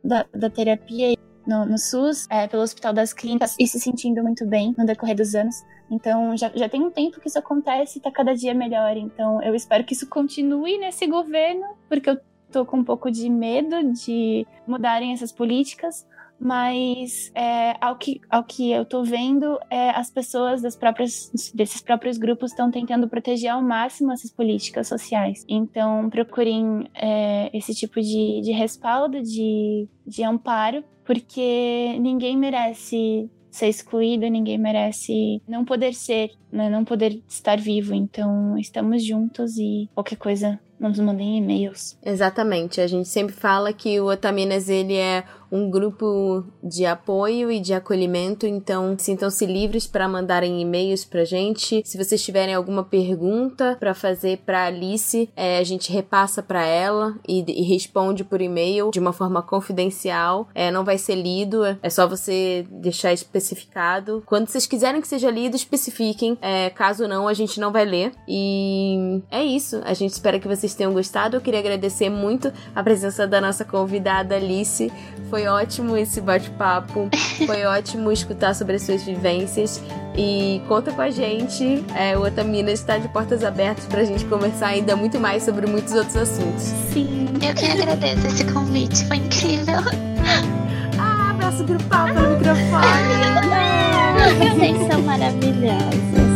da, da terapia no, no SUS, é, pelo Hospital das Clínicas e se sentindo muito bem no decorrer dos anos. Então, já, já tem um tempo que isso acontece e tá cada dia melhor. Então, eu espero que isso continue nesse governo, porque eu tô com um pouco de medo de mudarem essas políticas, mas é, ao, que, ao que eu tô vendo, é, as pessoas das próprias, desses próprios grupos estão tentando proteger ao máximo essas políticas sociais. Então, procurem é, esse tipo de, de respaldo, de, de amparo, porque ninguém merece ser excluído, ninguém merece não poder ser, né, não poder estar vivo. Então, estamos juntos e qualquer coisa, nos mandem e-mails. Exatamente. A gente sempre fala que o Otaminas ele é um grupo de apoio e de acolhimento, então sintam-se livres para mandarem e-mails pra gente. Se vocês tiverem alguma pergunta para fazer para Alice, é, a gente repassa para ela e, e, responde por e-mail de uma forma confidencial. É, não vai ser lido, é só você deixar especificado. Quando vocês quiserem que seja lido, especifiquem. É, caso não, a gente não vai ler. E é isso. A gente espera que vocês tenham gostado. Eu queria agradecer muito a presença da nossa convidada Alice. Foi foi ótimo esse bate-papo. Foi ótimo escutar sobre as suas vivências. E conta com a gente. É, o Otamina está de portas abertas para a gente conversar ainda muito mais sobre muitos outros assuntos. Sim. Eu que agradeço esse convite. Foi incrível. Ah, abraço grupal pelo microfone. Vocês são maravilhosos.